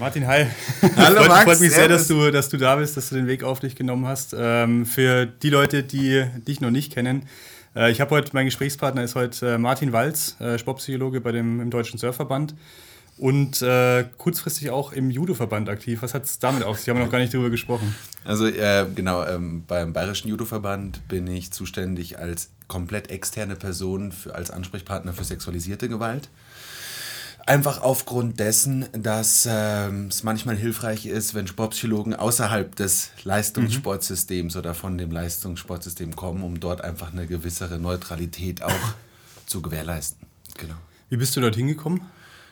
Martin, hi. Hallo freut, Max. Freut mich sehr, dass du, dass du da bist, dass du den Weg auf dich genommen hast. Ähm, für die Leute, die dich noch nicht kennen, äh, ich habe heute, mein Gesprächspartner ist heute äh, Martin Walz, äh, Sportpsychologe bei dem, im Deutschen Surfverband und äh, kurzfristig auch im Judo-Verband aktiv. Was hat es damit auf sich? Haben wir noch gar nicht darüber gesprochen. Also äh, genau, ähm, beim Bayerischen Judo-Verband bin ich zuständig als komplett externe Person für, als Ansprechpartner für sexualisierte Gewalt. Einfach aufgrund dessen, dass ähm, es manchmal hilfreich ist, wenn Sportpsychologen außerhalb des Leistungssportsystems mhm. oder von dem Leistungssportsystem kommen, um dort einfach eine gewissere Neutralität auch zu gewährleisten. Genau. Wie bist du dorthin gekommen?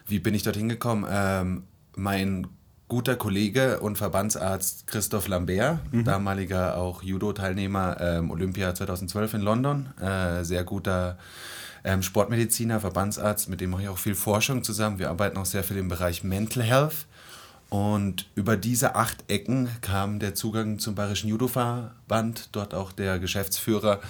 Wie bin ich dorthin gekommen? Ähm, mein guter Kollege und Verbandsarzt Christoph Lambert, mhm. damaliger auch Judo-Teilnehmer ähm, Olympia 2012 in London, äh, sehr guter ähm, Sportmediziner, Verbandsarzt, mit dem mache ich auch viel Forschung zusammen. Wir arbeiten auch sehr viel im Bereich Mental Health. Und über diese acht Ecken kam der Zugang zum Bayerischen Judo-Verband, dort auch der Geschäftsführer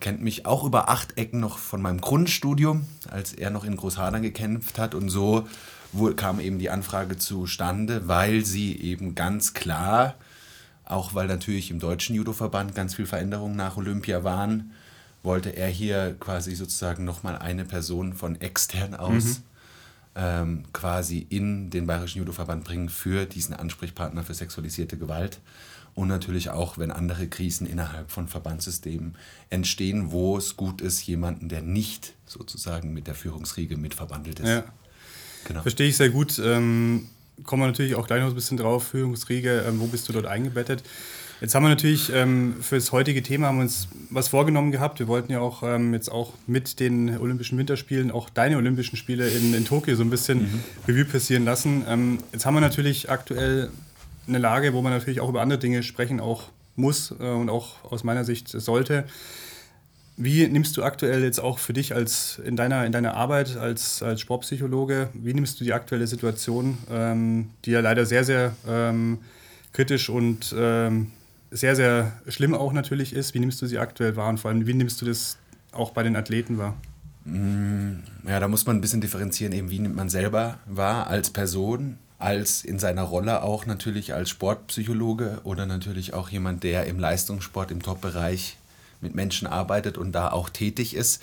kennt mich auch über acht Ecken noch von meinem Grundstudium, als er noch in Großhadern gekämpft hat. Und so kam eben die Anfrage zustande, weil sie eben ganz klar, auch weil natürlich im deutschen Judo-Verband ganz viel Veränderungen nach Olympia waren, wollte er hier quasi sozusagen nochmal eine Person von extern aus mhm. ähm, quasi in den Bayerischen Judo-Verband bringen für diesen Ansprechpartner für sexualisierte Gewalt und natürlich auch, wenn andere Krisen innerhalb von Verbandssystemen entstehen, wo es gut ist, jemanden, der nicht sozusagen mit der Führungsriege mit verbandelt ist. Ja. Genau. Verstehe ich sehr gut. Ähm, kommen wir natürlich auch gleich noch ein bisschen drauf, Führungsriege, ähm, wo bist du dort eingebettet? Jetzt haben wir natürlich ähm, für das heutige Thema haben wir uns was vorgenommen gehabt. Wir wollten ja auch ähm, jetzt auch mit den Olympischen Winterspielen auch deine Olympischen Spiele in, in Tokio so ein bisschen mhm. Revue passieren lassen. Ähm, jetzt haben wir natürlich aktuell eine Lage, wo man natürlich auch über andere Dinge sprechen auch muss äh, und auch aus meiner Sicht sollte. Wie nimmst du aktuell jetzt auch für dich als in deiner, in deiner Arbeit als, als Sportpsychologe, wie nimmst du die aktuelle Situation, ähm, die ja leider sehr, sehr ähm, kritisch und ähm, sehr, sehr schlimm auch natürlich ist, wie nimmst du sie aktuell wahr und vor allem, wie nimmst du das auch bei den Athleten wahr? Mm, ja, da muss man ein bisschen differenzieren, eben wie nimmt man selber wahr als Person, als in seiner Rolle auch natürlich als Sportpsychologe oder natürlich auch jemand, der im Leistungssport im Top-Bereich mit Menschen arbeitet und da auch tätig ist,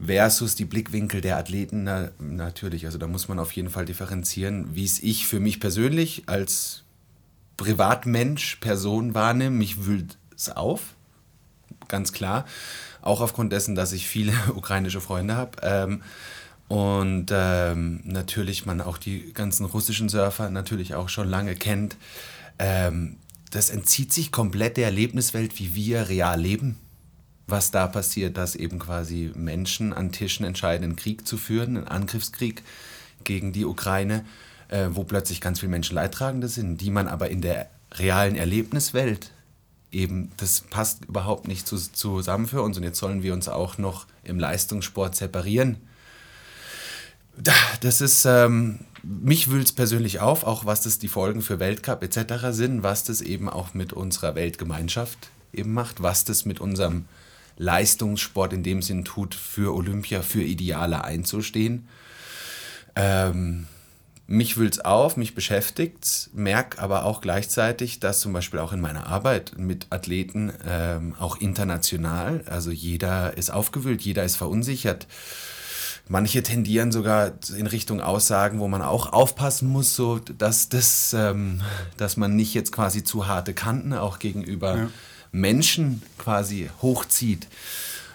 versus die Blickwinkel der Athleten na, natürlich. Also da muss man auf jeden Fall differenzieren, wie es ich für mich persönlich als Privatmensch, Person wahrnehme. Mich wühlt es auf, ganz klar. Auch aufgrund dessen, dass ich viele ukrainische Freunde habe. Ähm, und ähm, natürlich man auch die ganzen russischen Surfer natürlich auch schon lange kennt. Ähm, das entzieht sich komplett der Erlebniswelt, wie wir real leben. Was da passiert, dass eben quasi Menschen an Tischen entscheiden, einen Krieg zu führen, einen Angriffskrieg gegen die Ukraine, äh, wo plötzlich ganz viele Menschen Leidtragende sind, die man aber in der realen Erlebniswelt eben, das passt überhaupt nicht zu, zusammen für uns. Und jetzt sollen wir uns auch noch im Leistungssport separieren das ist, ähm, mich wühlt es persönlich auf, auch was das die Folgen für Weltcup etc. sind, was das eben auch mit unserer Weltgemeinschaft eben macht, was das mit unserem Leistungssport in dem Sinn tut, für Olympia, für Ideale einzustehen. Ähm, mich wühlt es auf, mich beschäftigt, merke aber auch gleichzeitig, dass zum Beispiel auch in meiner Arbeit mit Athleten, ähm, auch international, also jeder ist aufgewühlt, jeder ist verunsichert Manche tendieren sogar in Richtung Aussagen, wo man auch aufpassen muss, so dass, das, ähm, dass man nicht jetzt quasi zu harte Kanten auch gegenüber ja. Menschen quasi hochzieht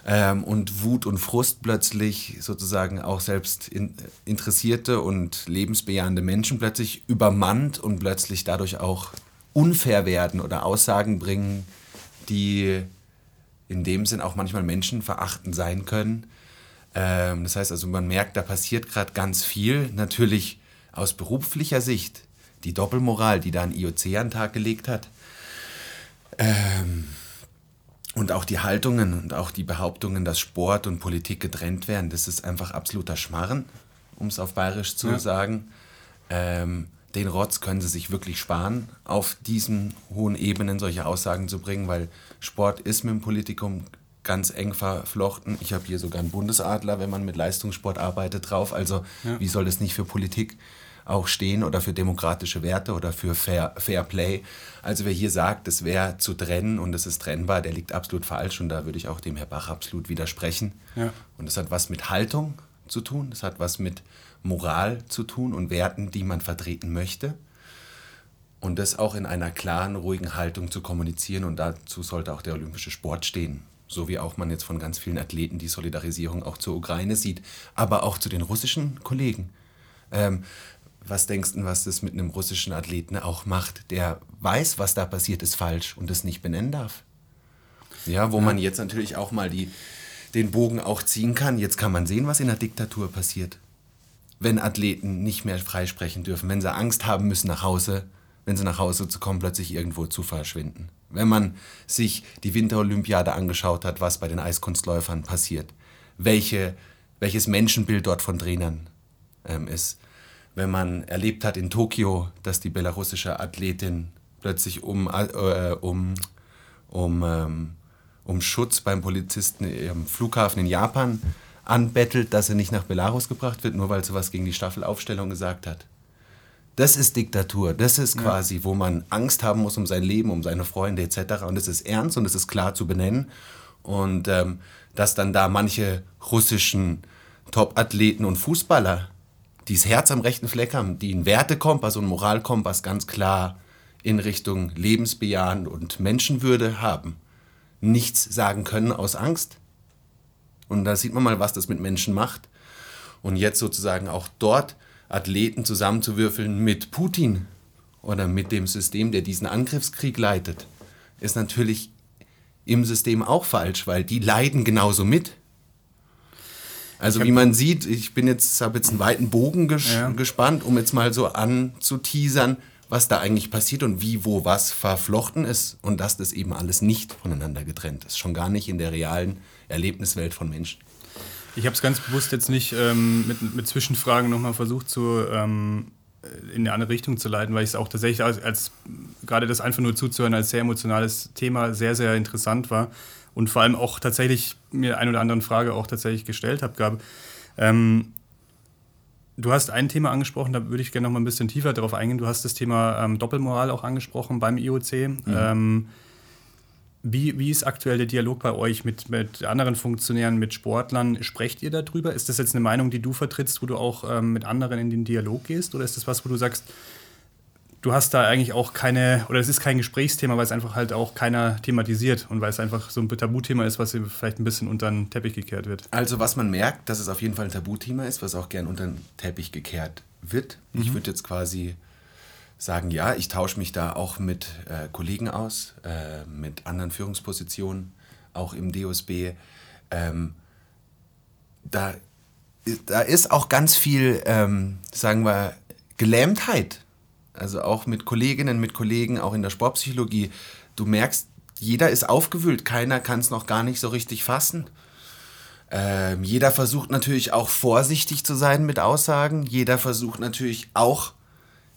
ähm, und Wut und Frust plötzlich sozusagen auch selbst in, interessierte und lebensbejahende Menschen plötzlich übermannt und plötzlich dadurch auch unfair werden oder Aussagen bringen, die in dem Sinn auch manchmal menschenverachtend sein können ähm, das heißt also, man merkt, da passiert gerade ganz viel. Natürlich aus beruflicher Sicht die Doppelmoral, die da ein IOC an den Tag gelegt hat. Ähm, und auch die Haltungen und auch die Behauptungen, dass Sport und Politik getrennt werden, das ist einfach absoluter Schmarren, um es auf Bayerisch zu ja. sagen. Ähm, den Rotz können sie sich wirklich sparen, auf diesen hohen Ebenen solche Aussagen zu bringen, weil Sport ist mit dem Politikum ganz eng verflochten. Ich habe hier sogar einen Bundesadler, wenn man mit Leistungssport arbeitet, drauf. Also ja. wie soll das nicht für Politik auch stehen oder für demokratische Werte oder für Fair, Fair Play. Also wer hier sagt, es wäre zu trennen und es ist trennbar, der liegt absolut falsch und da würde ich auch dem Herr Bach absolut widersprechen. Ja. Und das hat was mit Haltung zu tun, das hat was mit Moral zu tun und Werten, die man vertreten möchte. Und das auch in einer klaren, ruhigen Haltung zu kommunizieren und dazu sollte auch der olympische Sport stehen. So wie auch man jetzt von ganz vielen Athleten die Solidarisierung auch zur Ukraine sieht, aber auch zu den russischen Kollegen. Ähm, was denkst du, was das mit einem russischen Athleten auch macht, der weiß, was da passiert ist falsch und es nicht benennen darf? Ja, wo ja. man jetzt natürlich auch mal die, den Bogen auch ziehen kann. Jetzt kann man sehen, was in der Diktatur passiert. Wenn Athleten nicht mehr freisprechen dürfen, wenn sie Angst haben müssen nach Hause, wenn sie nach Hause zu kommen, plötzlich irgendwo zu verschwinden. Wenn man sich die Winterolympiade angeschaut hat, was bei den Eiskunstläufern passiert, welche, welches Menschenbild dort von Trainern ähm, ist wenn man erlebt hat in Tokio, dass die belarussische Athletin plötzlich um, äh, um, um, ähm, um Schutz beim Polizisten im Flughafen in Japan anbettelt, dass sie nicht nach Belarus gebracht wird, nur weil sie was gegen die Staffelaufstellung gesagt hat. Das ist Diktatur. Das ist quasi, ja. wo man Angst haben muss um sein Leben, um seine Freunde etc. Und es ist ernst und es ist klar zu benennen. Und ähm, dass dann da manche russischen Top-Athleten und Fußballer die das Herz am rechten Fleck haben, die einen Wertekompass und Moralkompass ganz klar in Richtung Lebensbejahen und Menschenwürde haben, nichts sagen können aus Angst. Und da sieht man mal, was das mit Menschen macht. Und jetzt sozusagen auch dort Athleten zusammenzuwürfeln mit Putin oder mit dem System, der diesen Angriffskrieg leitet, ist natürlich im System auch falsch, weil die leiden genauso mit. Also wie man sieht, ich bin jetzt, habe jetzt einen weiten Bogen ges ja. gespannt, um jetzt mal so anzuteasern, was da eigentlich passiert und wie, wo, was verflochten ist und dass das eben alles nicht voneinander getrennt ist. Schon gar nicht in der realen Erlebniswelt von Menschen. Ich habe es ganz bewusst jetzt nicht ähm, mit, mit Zwischenfragen nochmal versucht zu, ähm, in eine andere Richtung zu leiten, weil ich es auch tatsächlich als, als gerade das einfach nur zuzuhören als sehr emotionales Thema sehr, sehr interessant war und vor allem auch tatsächlich mir eine oder andere Frage auch tatsächlich gestellt habe, gab. Ähm, du hast ein Thema angesprochen, da würde ich gerne noch mal ein bisschen tiefer darauf eingehen. Du hast das Thema ähm, Doppelmoral auch angesprochen beim IOC. Mhm. Ähm, wie, wie ist aktuell der Dialog bei euch mit, mit anderen Funktionären, mit Sportlern? Sprecht ihr darüber? Ist das jetzt eine Meinung, die du vertrittst, wo du auch ähm, mit anderen in den Dialog gehst? Oder ist das was, wo du sagst, du hast da eigentlich auch keine, oder es ist kein Gesprächsthema, weil es einfach halt auch keiner thematisiert und weil es einfach so ein Tabuthema ist, was vielleicht ein bisschen unter den Teppich gekehrt wird. Also was man merkt, dass es auf jeden Fall ein Tabuthema ist, was auch gern unter den Teppich gekehrt wird. Mhm. Ich würde jetzt quasi sagen, ja, ich tausche mich da auch mit äh, Kollegen aus, äh, mit anderen Führungspositionen, auch im DOSB. Ähm, da, da ist auch ganz viel, ähm, sagen wir, Gelähmtheit also auch mit Kolleginnen, mit Kollegen, auch in der Sportpsychologie. Du merkst, jeder ist aufgewühlt, keiner kann es noch gar nicht so richtig fassen. Ähm, jeder versucht natürlich auch vorsichtig zu sein mit Aussagen. Jeder versucht natürlich auch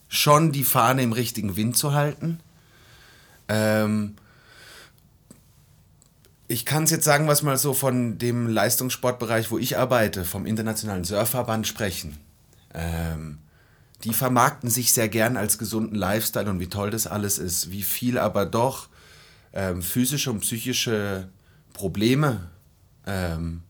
schon die Fahne im richtigen Wind zu halten. Ähm, ich kann es jetzt sagen, was mal so von dem Leistungssportbereich, wo ich arbeite, vom Internationalen Surfverband sprechen. Ähm, die vermarkten sich sehr gern als gesunden Lifestyle und wie toll das alles ist, wie viel aber doch ähm, physische und psychische Probleme ähm,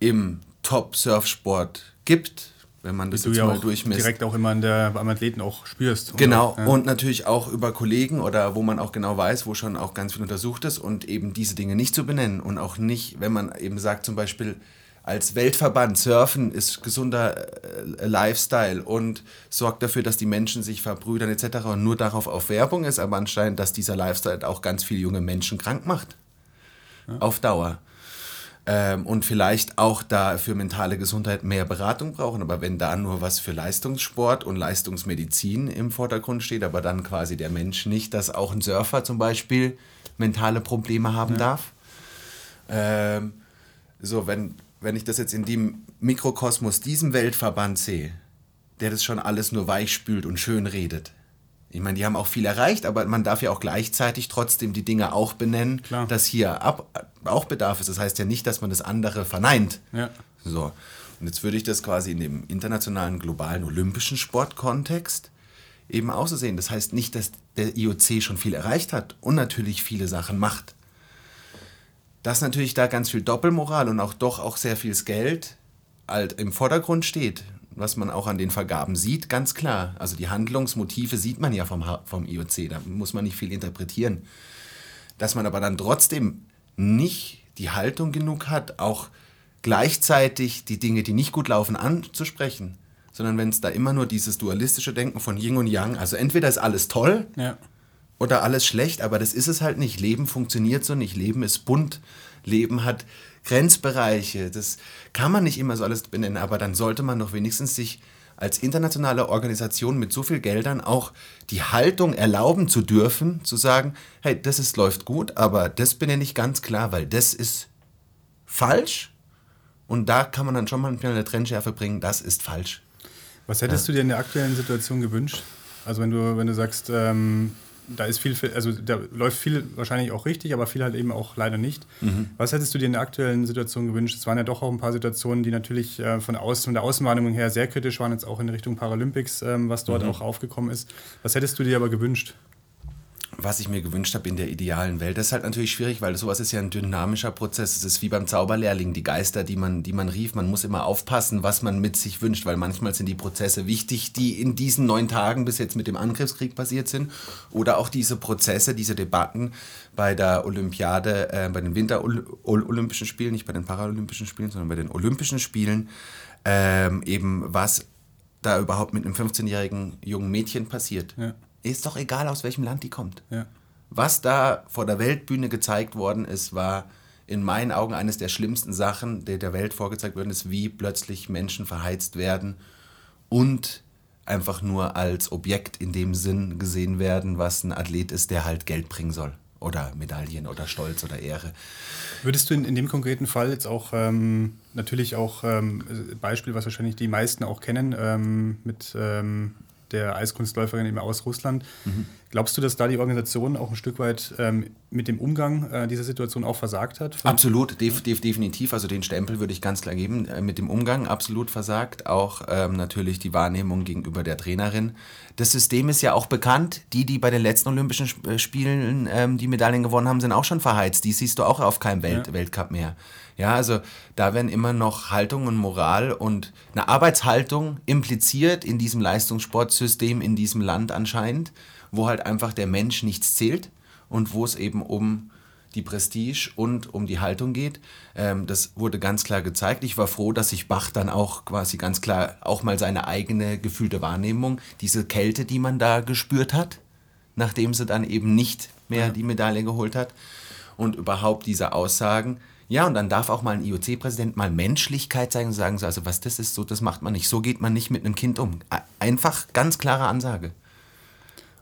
im Top-Surfsport gibt, wenn man das die jetzt ja mal durchmisst. direkt auch immer an der, beim Athleten auch spürst. Genau, ja. und natürlich auch über Kollegen oder wo man auch genau weiß, wo schon auch ganz viel untersucht ist und eben diese Dinge nicht zu benennen und auch nicht, wenn man eben sagt zum Beispiel, als Weltverband Surfen ist gesunder äh, Lifestyle und sorgt dafür, dass die Menschen sich verbrüdern etc. und nur darauf auf Werbung ist, aber anscheinend, dass dieser Lifestyle auch ganz viele junge Menschen krank macht. Ja. Auf Dauer. Ähm, und vielleicht auch da für mentale Gesundheit mehr Beratung brauchen. Aber wenn da nur was für Leistungssport und Leistungsmedizin im Vordergrund steht, aber dann quasi der Mensch nicht, dass auch ein Surfer zum Beispiel mentale Probleme haben ja. darf. Ähm, so, wenn wenn ich das jetzt in dem Mikrokosmos, diesem Weltverband sehe, der das schon alles nur weichspült und schön redet. Ich meine, die haben auch viel erreicht, aber man darf ja auch gleichzeitig trotzdem die Dinge auch benennen, Klar. dass hier ab, auch Bedarf ist. Das heißt ja nicht, dass man das andere verneint. Ja. So. Und jetzt würde ich das quasi in dem internationalen, globalen, olympischen Sportkontext eben auch so sehen. Das heißt nicht, dass der IOC schon viel erreicht hat und natürlich viele Sachen macht. Dass natürlich da ganz viel Doppelmoral und auch doch auch sehr viel Geld halt im Vordergrund steht, was man auch an den Vergaben sieht, ganz klar. Also die Handlungsmotive sieht man ja vom, vom IOC, da muss man nicht viel interpretieren. Dass man aber dann trotzdem nicht die Haltung genug hat, auch gleichzeitig die Dinge, die nicht gut laufen, anzusprechen, sondern wenn es da immer nur dieses dualistische Denken von Yin und Yang, also entweder ist alles toll ja. oder alles schlecht, aber das ist es halt nicht. Leben funktioniert so nicht. Leben ist bunt. Leben hat Grenzbereiche. Das kann man nicht immer so alles benennen, aber dann sollte man doch wenigstens sich als internationale Organisation mit so viel Geldern auch die Haltung erlauben zu dürfen, zu sagen, hey, das ist, läuft gut, aber das benenne ich ganz klar, weil das ist falsch und da kann man dann schon mal eine Trennschärfe bringen, das ist falsch. Was hättest ja. du dir in der aktuellen Situation gewünscht? Also wenn du, wenn du sagst, ähm, da ist viel, also da läuft viel wahrscheinlich auch richtig, aber viel halt eben auch leider nicht. Mhm. Was hättest du dir in der aktuellen Situation gewünscht? Es waren ja doch auch ein paar Situationen, die natürlich äh, von, außen, von der Außenwahrnehmung her sehr kritisch waren, jetzt auch in Richtung Paralympics, ähm, was dort mhm. auch aufgekommen ist. Was hättest du dir aber gewünscht? Was ich mir gewünscht habe in der idealen Welt. Das ist halt natürlich schwierig, weil sowas ist ja ein dynamischer Prozess. Es ist wie beim Zauberlehrling, die Geister, die man, die man rief. Man muss immer aufpassen, was man mit sich wünscht, weil manchmal sind die Prozesse wichtig, die in diesen neun Tagen bis jetzt mit dem Angriffskrieg passiert sind. Oder auch diese Prozesse, diese Debatten bei der Olympiade, äh, bei den Winterolympischen Spielen, nicht bei den Paralympischen Spielen, sondern bei den Olympischen Spielen, ähm, eben was da überhaupt mit einem 15-jährigen jungen Mädchen passiert. Ja ist doch egal, aus welchem Land die kommt. Ja. Was da vor der Weltbühne gezeigt worden ist, war in meinen Augen eines der schlimmsten Sachen, die der Welt vorgezeigt worden ist, wie plötzlich Menschen verheizt werden und einfach nur als Objekt in dem Sinn gesehen werden, was ein Athlet ist, der halt Geld bringen soll. Oder Medaillen oder Stolz oder Ehre. Würdest du in, in dem konkreten Fall jetzt auch ähm, natürlich auch ähm, Beispiel, was wahrscheinlich die meisten auch kennen, ähm, mit ähm, der Eiskunstläuferin eben aus Russland. Mhm. Glaubst du, dass da die Organisation auch ein Stück weit ähm, mit dem Umgang äh, dieser Situation auch versagt hat? Absolut, def, def, definitiv. Also den Stempel würde ich ganz klar geben. Äh, mit dem Umgang absolut versagt. Auch ähm, natürlich die Wahrnehmung gegenüber der Trainerin. Das System ist ja auch bekannt. Die, die bei den letzten Olympischen äh, Spielen ähm, die Medaillen gewonnen haben, sind auch schon verheizt. Die siehst du auch auf keinem Welt, ja. Weltcup mehr. Ja, also da werden immer noch Haltung und Moral und eine Arbeitshaltung impliziert in diesem Leistungssportsystem in diesem Land anscheinend, wo halt einfach der Mensch nichts zählt und wo es eben um die Prestige und um die Haltung geht. Ähm, das wurde ganz klar gezeigt. Ich war froh, dass sich Bach dann auch quasi ganz klar auch mal seine eigene gefühlte Wahrnehmung, diese Kälte, die man da gespürt hat, nachdem sie dann eben nicht mehr die Medaille geholt hat und überhaupt diese Aussagen, ja, und dann darf auch mal ein IOC-Präsident mal Menschlichkeit zeigen und sagen, so, also was das ist, so das macht man nicht. So geht man nicht mit einem Kind um. Einfach ganz klare Ansage.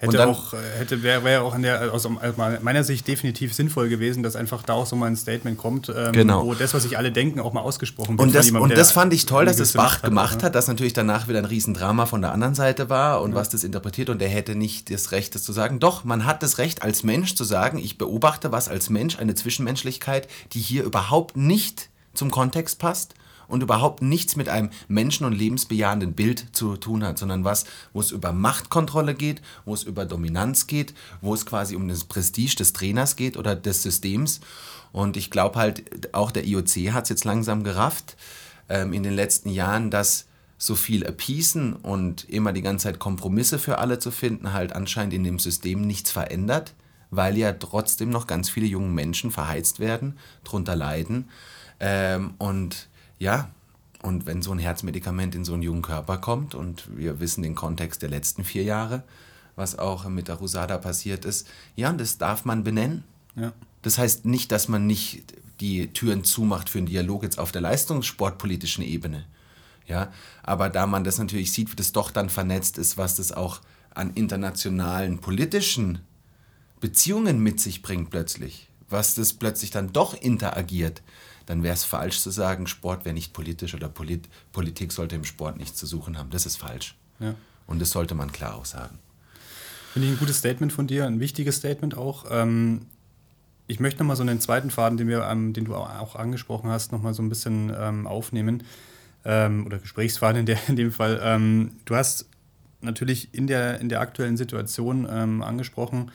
Hätte dann, auch, äh, hätte, wäre wär auch der, aus meiner Sicht definitiv sinnvoll gewesen, dass einfach da auch so mal ein Statement kommt, ähm, genau. wo das, was sich alle denken, auch mal ausgesprochen wird. Und das, jemandem, und das fand ich toll, dass es Bach gemacht hat, dass natürlich danach wieder ein Riesendrama von der anderen Seite war und ja. was das interpretiert und der hätte nicht das Recht, das zu sagen. Doch, man hat das Recht als Mensch zu sagen, ich beobachte was als Mensch, eine Zwischenmenschlichkeit, die hier überhaupt nicht zum Kontext passt und überhaupt nichts mit einem menschen- und lebensbejahenden Bild zu tun hat, sondern was, wo es über Machtkontrolle geht, wo es über Dominanz geht, wo es quasi um das Prestige des Trainers geht oder des Systems. Und ich glaube halt, auch der IOC hat es jetzt langsam gerafft ähm, in den letzten Jahren, dass so viel appeasen und immer die ganze Zeit Kompromisse für alle zu finden, halt anscheinend in dem System nichts verändert, weil ja trotzdem noch ganz viele junge Menschen verheizt werden, drunter leiden. Ähm, und ja, und wenn so ein Herzmedikament in so einen jungen Körper kommt und wir wissen den Kontext der letzten vier Jahre, was auch mit der Rusada passiert ist, ja, das darf man benennen. Ja. Das heißt nicht, dass man nicht die Türen zumacht für einen Dialog jetzt auf der leistungssportpolitischen Ebene. Ja, aber da man das natürlich sieht, wie das doch dann vernetzt ist, was das auch an internationalen politischen Beziehungen mit sich bringt plötzlich, was das plötzlich dann doch interagiert, dann wäre es falsch zu sagen, Sport wäre nicht politisch oder Polit Politik sollte im Sport nichts zu suchen haben. Das ist falsch. Ja. Und das sollte man klar auch sagen. Finde ich ein gutes Statement von dir, ein wichtiges Statement auch. Ähm, ich möchte nochmal so einen zweiten Faden, den, wir, ähm, den du auch angesprochen hast, nochmal so ein bisschen ähm, aufnehmen. ähm, oder Gesprächsfaden in, der, in dem Fall. Ähm, du hast natürlich in der, in der aktuellen Situation ähm, angesprochen,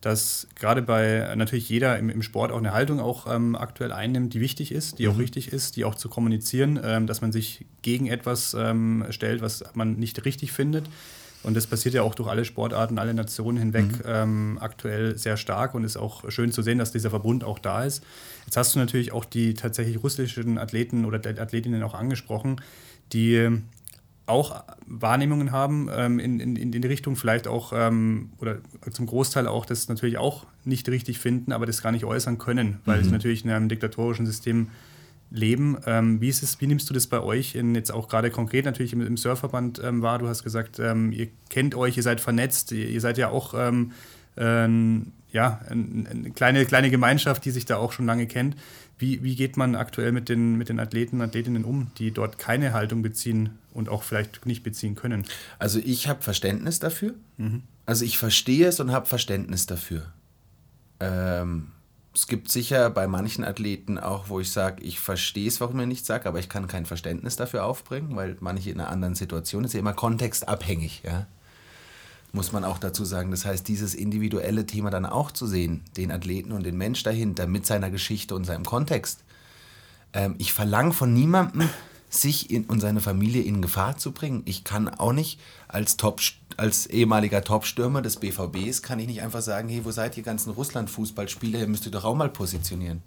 dass gerade bei natürlich jeder im, im Sport auch eine Haltung auch ähm, aktuell einnimmt, die wichtig ist, die mhm. auch richtig ist, die auch zu kommunizieren, ähm, dass man sich gegen etwas ähm, stellt, was man nicht richtig findet. Und das passiert ja auch durch alle Sportarten, alle Nationen hinweg mhm. ähm, aktuell sehr stark und ist auch schön zu sehen, dass dieser Verbund auch da ist. Jetzt hast du natürlich auch die tatsächlich russischen Athleten oder Athletinnen auch angesprochen, die auch Wahrnehmungen haben ähm, in, in, in die Richtung, vielleicht auch ähm, oder zum Großteil auch das natürlich auch nicht richtig finden, aber das gar nicht äußern können, weil mhm. sie natürlich in einem diktatorischen System leben. Ähm, wie, ist es, wie nimmst du das bei euch in, jetzt auch gerade konkret natürlich im, im Surfverband ähm, wahr? Du hast gesagt, ähm, ihr kennt euch, ihr seid vernetzt, ihr, ihr seid ja auch ähm, ja, eine kleine, kleine Gemeinschaft, die sich da auch schon lange kennt. Wie, wie geht man aktuell mit den, mit den Athleten und Athletinnen um, die dort keine Haltung beziehen und auch vielleicht nicht beziehen können? Also ich habe Verständnis dafür. Mhm. Also ich verstehe es und habe Verständnis dafür. Ähm, es gibt sicher bei manchen Athleten auch, wo ich sage, ich verstehe es, warum er nichts sagt, aber ich kann kein Verständnis dafür aufbringen, weil manche in einer anderen Situation ist ja immer kontextabhängig. Ja? Muss man auch dazu sagen. Das heißt, dieses individuelle Thema dann auch zu sehen, den Athleten und den Mensch dahinter mit seiner Geschichte und seinem Kontext. Ähm, ich verlange von niemandem, sich in, und seine Familie in Gefahr zu bringen. Ich kann auch nicht als, Top, als ehemaliger Topstürmer des BVBs, kann ich nicht einfach sagen, hey, wo seid ihr ganzen Russland-Fußballspieler, ihr müsst ihr doch auch mal positionieren.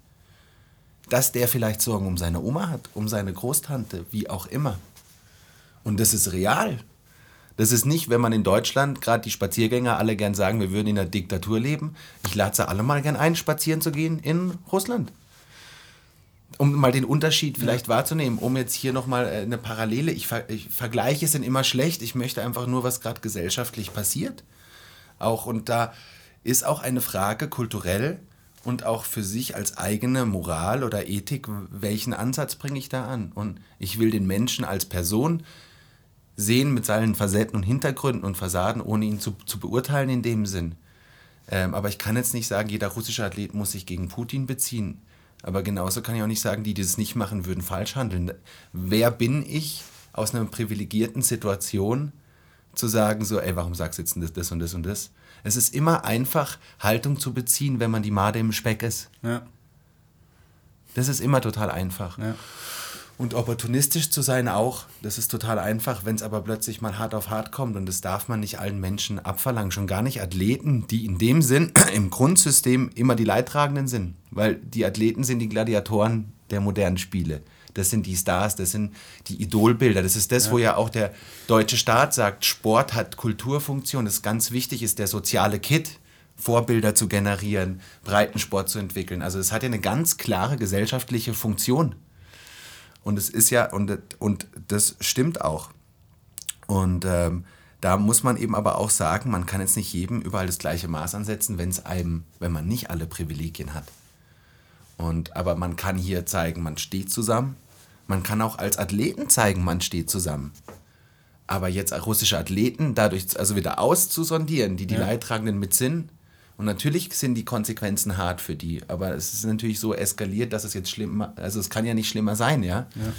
Dass der vielleicht Sorgen um seine Oma hat, um seine Großtante, wie auch immer. Und das ist real. Das ist nicht, wenn man in Deutschland, gerade die Spaziergänger alle gern sagen, wir würden in einer Diktatur leben. Ich lade sie alle mal gern ein, spazieren zu gehen in Russland. Um mal den Unterschied vielleicht ja. wahrzunehmen, um jetzt hier nochmal äh, eine Parallele, ich, ver ich Vergleiche sind immer schlecht, ich möchte einfach nur, was gerade gesellschaftlich passiert. Auch und da ist auch eine Frage kulturell und auch für sich als eigene Moral oder Ethik, welchen Ansatz bringe ich da an? Und ich will den Menschen als Person sehen mit seinen Facetten und Hintergründen und Fassaden, ohne ihn zu, zu beurteilen in dem Sinn. Ähm, aber ich kann jetzt nicht sagen, jeder russische Athlet muss sich gegen Putin beziehen. Aber genauso kann ich auch nicht sagen, die, die das nicht machen, würden falsch handeln. Wer bin ich aus einer privilegierten Situation zu sagen, so, ey, warum sagst du jetzt das, das und das und das? Es ist immer einfach, Haltung zu beziehen, wenn man die Made im Speck ist. Ja. Das ist immer total einfach. Ja. Und opportunistisch zu sein auch, das ist total einfach, wenn es aber plötzlich mal hart auf hart kommt und das darf man nicht allen Menschen abverlangen, schon gar nicht Athleten, die in dem Sinn im Grundsystem immer die Leidtragenden sind, weil die Athleten sind die Gladiatoren der modernen Spiele. Das sind die Stars, das sind die Idolbilder. Das ist das, ja. wo ja auch der deutsche Staat sagt, Sport hat Kulturfunktion. Das ist ganz wichtig, ist der soziale Kit, Vorbilder zu generieren, Breitensport zu entwickeln. Also es hat ja eine ganz klare gesellschaftliche Funktion. Und es ist ja, und, und das stimmt auch. Und ähm, da muss man eben aber auch sagen, man kann jetzt nicht jedem überall das gleiche Maß ansetzen, wenn es einem, wenn man nicht alle Privilegien hat. Und, aber man kann hier zeigen, man steht zusammen. Man kann auch als Athleten zeigen, man steht zusammen. Aber jetzt russische Athleten dadurch also wieder auszusondieren, die die ja. Leidtragenden mit sind, und natürlich sind die Konsequenzen hart für die, aber es ist natürlich so eskaliert, dass es jetzt schlimmer, also es kann ja nicht schlimmer sein, ja. ja.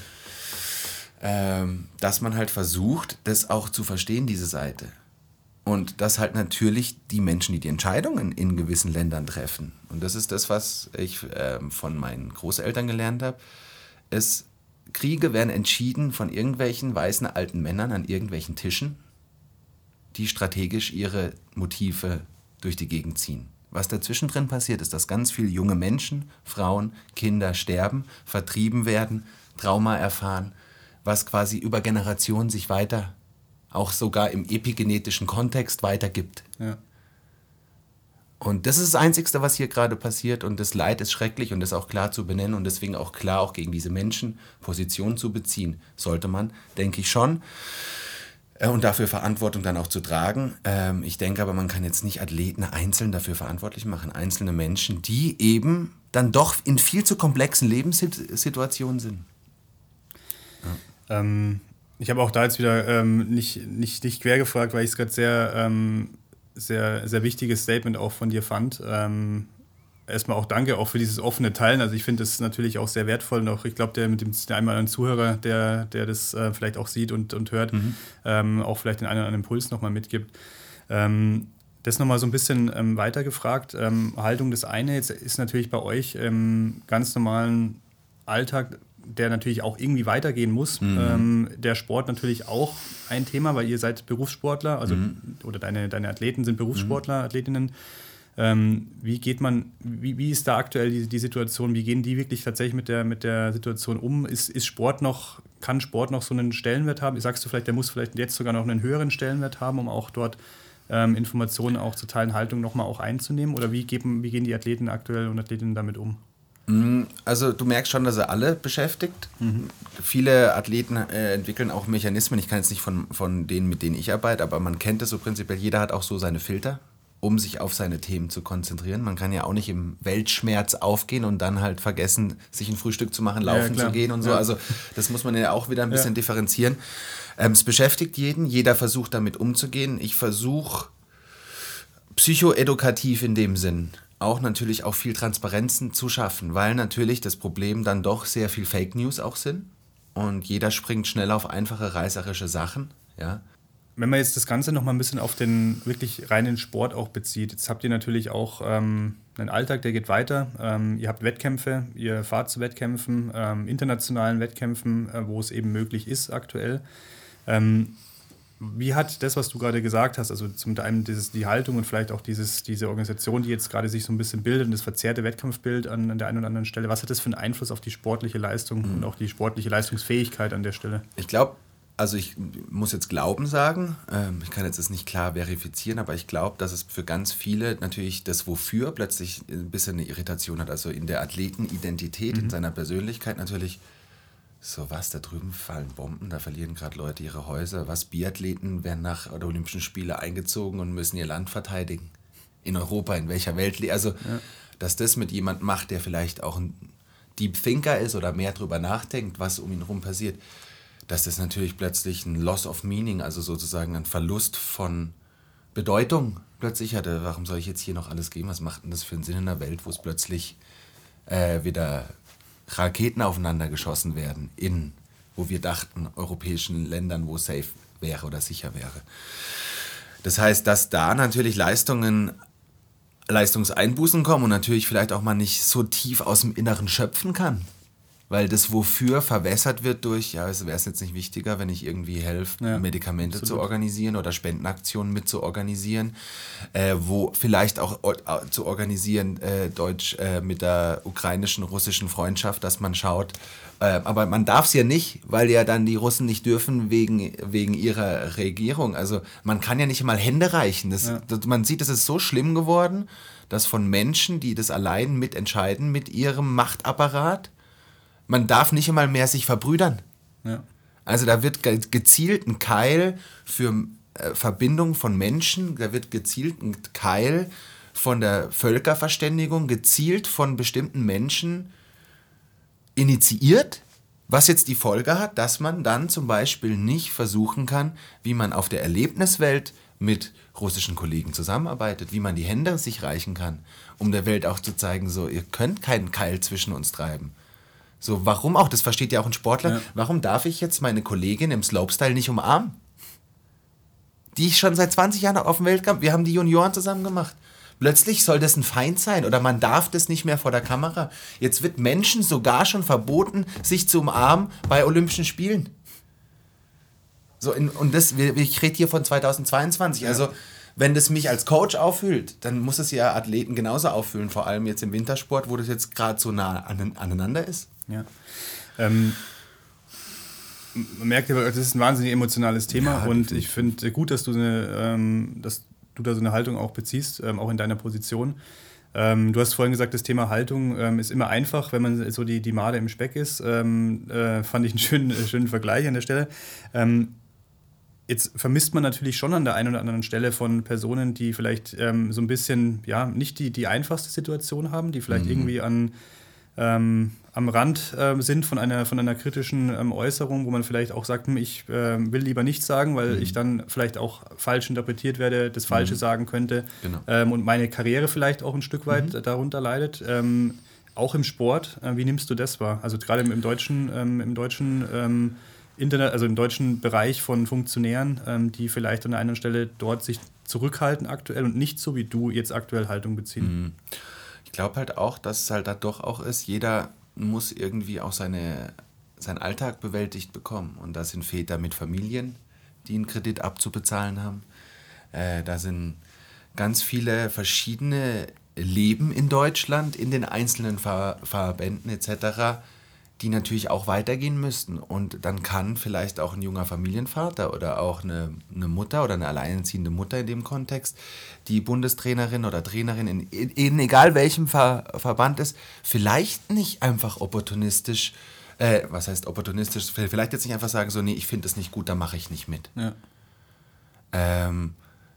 Ähm, dass man halt versucht, das auch zu verstehen, diese Seite. Und dass halt natürlich die Menschen, die die Entscheidungen in gewissen Ländern treffen, und das ist das, was ich äh, von meinen Großeltern gelernt habe, es Kriege werden entschieden von irgendwelchen weißen alten Männern an irgendwelchen Tischen, die strategisch ihre Motive durch die Gegend ziehen. Was dazwischen drin passiert, ist, dass ganz viele junge Menschen, Frauen, Kinder sterben, vertrieben werden, Trauma erfahren, was quasi über Generationen sich weiter, auch sogar im epigenetischen Kontext weitergibt. Ja. Und das ist das Einzige, was hier gerade passiert und das Leid ist schrecklich und das auch klar zu benennen und deswegen auch klar auch gegen diese Menschen Position zu beziehen, sollte man, denke ich schon. Äh, und dafür Verantwortung dann auch zu tragen. Ähm, ich denke aber, man kann jetzt nicht Athleten einzeln dafür verantwortlich machen. Einzelne Menschen, die eben dann doch in viel zu komplexen Lebenssituationen sind. Ja. Ähm, ich habe auch da jetzt wieder ähm, nicht, nicht dich quer gefragt, weil ich es gerade sehr, ähm, sehr, sehr wichtiges Statement auch von dir fand. Ähm, erstmal auch danke auch für dieses offene Teilen. Also ich finde das natürlich auch sehr wertvoll und auch ich glaube, der mit dem der einmal ein Zuhörer, der, der das äh, vielleicht auch sieht und, und hört, mhm. ähm, auch vielleicht den einen oder anderen Impuls nochmal mitgibt. Ähm, das nochmal so ein bisschen ähm, weiter gefragt. Ähm, Haltung das eine jetzt ist natürlich bei euch im ganz normalen Alltag, der natürlich auch irgendwie weitergehen muss. Mhm. Ähm, der Sport natürlich auch ein Thema, weil ihr seid Berufssportler, also mhm. oder deine, deine Athleten sind Berufssportler, mhm. Athletinnen. Ähm, wie geht man, wie, wie ist da aktuell die, die Situation? Wie gehen die wirklich tatsächlich mit der, mit der Situation um? Ist, ist Sport noch, kann Sport noch so einen Stellenwert haben? Sagst du vielleicht, der muss vielleicht jetzt sogar noch einen höheren Stellenwert haben, um auch dort ähm, Informationen auch zu teilen, Haltung nochmal auch einzunehmen? Oder wie, geben, wie gehen die Athleten aktuell und Athletinnen damit um? Mm, also du merkst schon, dass er alle beschäftigt. Mhm. Viele Athleten äh, entwickeln auch Mechanismen. Ich kann jetzt nicht von, von denen, mit denen ich arbeite, aber man kennt es so prinzipiell. Jeder hat auch so seine Filter um sich auf seine Themen zu konzentrieren. Man kann ja auch nicht im Weltschmerz aufgehen und dann halt vergessen, sich ein Frühstück zu machen, laufen ja, zu gehen und so. Ja. Also das muss man ja auch wieder ein bisschen ja. differenzieren. Ähm, es beschäftigt jeden, jeder versucht damit umzugehen. Ich versuche psychoedukativ in dem Sinn auch natürlich auch viel Transparenzen zu schaffen, weil natürlich das Problem dann doch sehr viel Fake News auch sind und jeder springt schnell auf einfache reißerische Sachen, ja wenn man jetzt das Ganze noch mal ein bisschen auf den wirklich reinen Sport auch bezieht, jetzt habt ihr natürlich auch ähm, einen Alltag, der geht weiter. Ähm, ihr habt Wettkämpfe, ihr fahrt zu Wettkämpfen, ähm, internationalen Wettkämpfen, äh, wo es eben möglich ist aktuell. Ähm, wie hat das, was du gerade gesagt hast, also zum einen dieses, die Haltung und vielleicht auch dieses, diese Organisation, die jetzt gerade sich so ein bisschen bildet und das verzerrte Wettkampfbild an, an der einen oder anderen Stelle, was hat das für einen Einfluss auf die sportliche Leistung mhm. und auch die sportliche Leistungsfähigkeit an der Stelle? Ich glaube, also ich muss jetzt Glauben sagen, ähm, ich kann jetzt das nicht klar verifizieren, aber ich glaube, dass es für ganz viele natürlich das Wofür plötzlich ein bisschen eine Irritation hat. Also in der Athletenidentität, mhm. in seiner Persönlichkeit natürlich, so was, da drüben fallen Bomben, da verlieren gerade Leute ihre Häuser, was, Biathleten werden nach der Olympischen Spiele eingezogen und müssen ihr Land verteidigen. In Europa, in welcher Welt, also ja. dass das mit jemandem macht, der vielleicht auch ein Deep Thinker ist oder mehr drüber nachdenkt, was um ihn herum passiert dass das natürlich plötzlich ein Loss of Meaning, also sozusagen ein Verlust von Bedeutung plötzlich hatte. Warum soll ich jetzt hier noch alles geben? Was macht denn das für einen Sinn in einer Welt, wo es plötzlich äh, wieder Raketen aufeinander geschossen werden in, wo wir dachten, europäischen Ländern, wo safe wäre oder sicher wäre. Das heißt, dass da natürlich Leistungen, Leistungseinbußen kommen und natürlich vielleicht auch mal nicht so tief aus dem Inneren schöpfen kann weil das Wofür verwässert wird durch, ja, es wäre es jetzt nicht wichtiger, wenn ich irgendwie helfe, ja, Medikamente absolut. zu organisieren oder Spendenaktionen mit zu organisieren, äh, wo vielleicht auch äh, zu organisieren, äh, Deutsch äh, mit der ukrainischen, russischen Freundschaft, dass man schaut, äh, aber man darf es ja nicht, weil ja dann die Russen nicht dürfen wegen, wegen ihrer Regierung. Also man kann ja nicht mal Hände reichen. Das, ja. das, man sieht, es ist so schlimm geworden, dass von Menschen, die das allein mitentscheiden, mit ihrem Machtapparat, man darf nicht einmal mehr sich verbrüdern. Ja. Also da wird gezielt ein Keil für äh, Verbindung von Menschen, da wird gezielt ein Keil von der Völkerverständigung, gezielt von bestimmten Menschen initiiert, was jetzt die Folge hat, dass man dann zum Beispiel nicht versuchen kann, wie man auf der Erlebniswelt mit russischen Kollegen zusammenarbeitet, wie man die Hände sich reichen kann, um der Welt auch zu zeigen, so, ihr könnt keinen Keil zwischen uns treiben. So, warum auch? Das versteht ja auch ein Sportler. Ja. Warum darf ich jetzt meine Kollegin im Slopestyle nicht umarmen? Die ich schon seit 20 Jahren auf dem Weltcup, wir haben die Junioren zusammen gemacht. Plötzlich soll das ein Feind sein oder man darf das nicht mehr vor der Kamera. Jetzt wird Menschen sogar schon verboten, sich zu umarmen bei Olympischen Spielen. So in, und das, ich rede hier von 2022. Ja. Also, wenn das mich als Coach auffühlt, dann muss es ja Athleten genauso auffühlen, vor allem jetzt im Wintersport, wo das jetzt gerade so nah aneinander ist. Ja. Ähm, man merkt, das ist ein wahnsinnig emotionales Thema ja, und ich finde gut, dass du, eine, ähm, dass du da so eine Haltung auch beziehst, ähm, auch in deiner Position. Ähm, du hast vorhin gesagt, das Thema Haltung ähm, ist immer einfach, wenn man so die, die Made im Speck ist. Ähm, äh, fand ich einen schönen, äh, schönen Vergleich an der Stelle. Ähm, jetzt vermisst man natürlich schon an der einen oder anderen Stelle von Personen, die vielleicht ähm, so ein bisschen, ja, nicht die, die einfachste Situation haben, die vielleicht mhm. irgendwie an ähm, am Rand äh, sind von einer, von einer kritischen ähm, Äußerung, wo man vielleicht auch sagt, hm, ich äh, will lieber nichts sagen, weil mhm. ich dann vielleicht auch falsch interpretiert werde, das Falsche mhm. sagen könnte genau. ähm, und meine Karriere vielleicht auch ein Stück weit mhm. darunter leidet. Ähm, auch im Sport, äh, wie nimmst du das wahr? Also gerade im, im, deutschen, ähm, im deutschen ähm, Internet, also im deutschen Bereich von Funktionären, ähm, die vielleicht an einer Stelle dort sich zurückhalten aktuell und nicht so wie du jetzt aktuell Haltung beziehen. Mhm. Ich glaube halt auch, dass es halt da doch auch ist, jeder muss irgendwie auch seine, seinen Alltag bewältigt bekommen. Und da sind Väter mit Familien, die einen Kredit abzubezahlen haben. Äh, da sind ganz viele verschiedene Leben in Deutschland, in den einzelnen Ver Verbänden etc., die natürlich auch weitergehen müssten. Und dann kann vielleicht auch ein junger Familienvater oder auch eine, eine Mutter oder eine alleinerziehende Mutter in dem Kontext, die Bundestrainerin oder Trainerin in, in, in egal welchem Ver Verband ist, vielleicht nicht einfach opportunistisch, äh, was heißt opportunistisch, vielleicht jetzt nicht einfach sagen, so, nee, ich finde das nicht gut, da mache ich nicht mit. Ja. Ähm,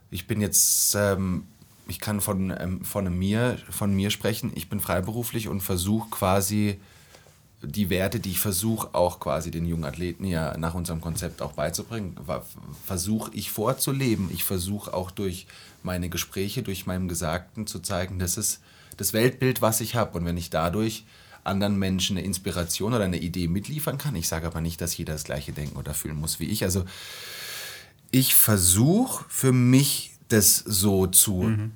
ich bin jetzt, ähm, ich kann von, ähm, von, mir, von mir sprechen, ich bin freiberuflich und versuche quasi die Werte, die ich versuche auch quasi den jungen Athleten ja nach unserem Konzept auch beizubringen, versuche ich vorzuleben. Ich versuche auch durch meine Gespräche, durch meinem Gesagten zu zeigen, das ist das Weltbild, was ich habe. Und wenn ich dadurch anderen Menschen eine Inspiration oder eine Idee mitliefern kann, ich sage aber nicht, dass jeder das gleiche denken oder fühlen muss wie ich. Also ich versuche für mich das so zu, mhm.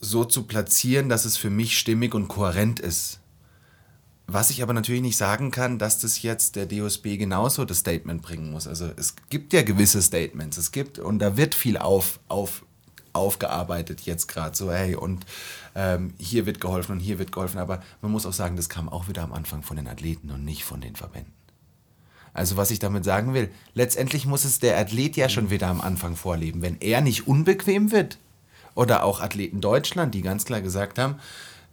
so zu platzieren, dass es für mich stimmig und kohärent ist was ich aber natürlich nicht sagen kann, dass das jetzt der DOSB genauso das Statement bringen muss. Also es gibt ja gewisse Statements, es gibt und da wird viel auf, auf, aufgearbeitet jetzt gerade so, hey, und ähm, hier wird geholfen und hier wird geholfen, aber man muss auch sagen, das kam auch wieder am Anfang von den Athleten und nicht von den Verbänden. Also was ich damit sagen will, letztendlich muss es der Athlet ja schon wieder am Anfang vorleben. Wenn er nicht unbequem wird, oder auch Athleten Deutschland, die ganz klar gesagt haben,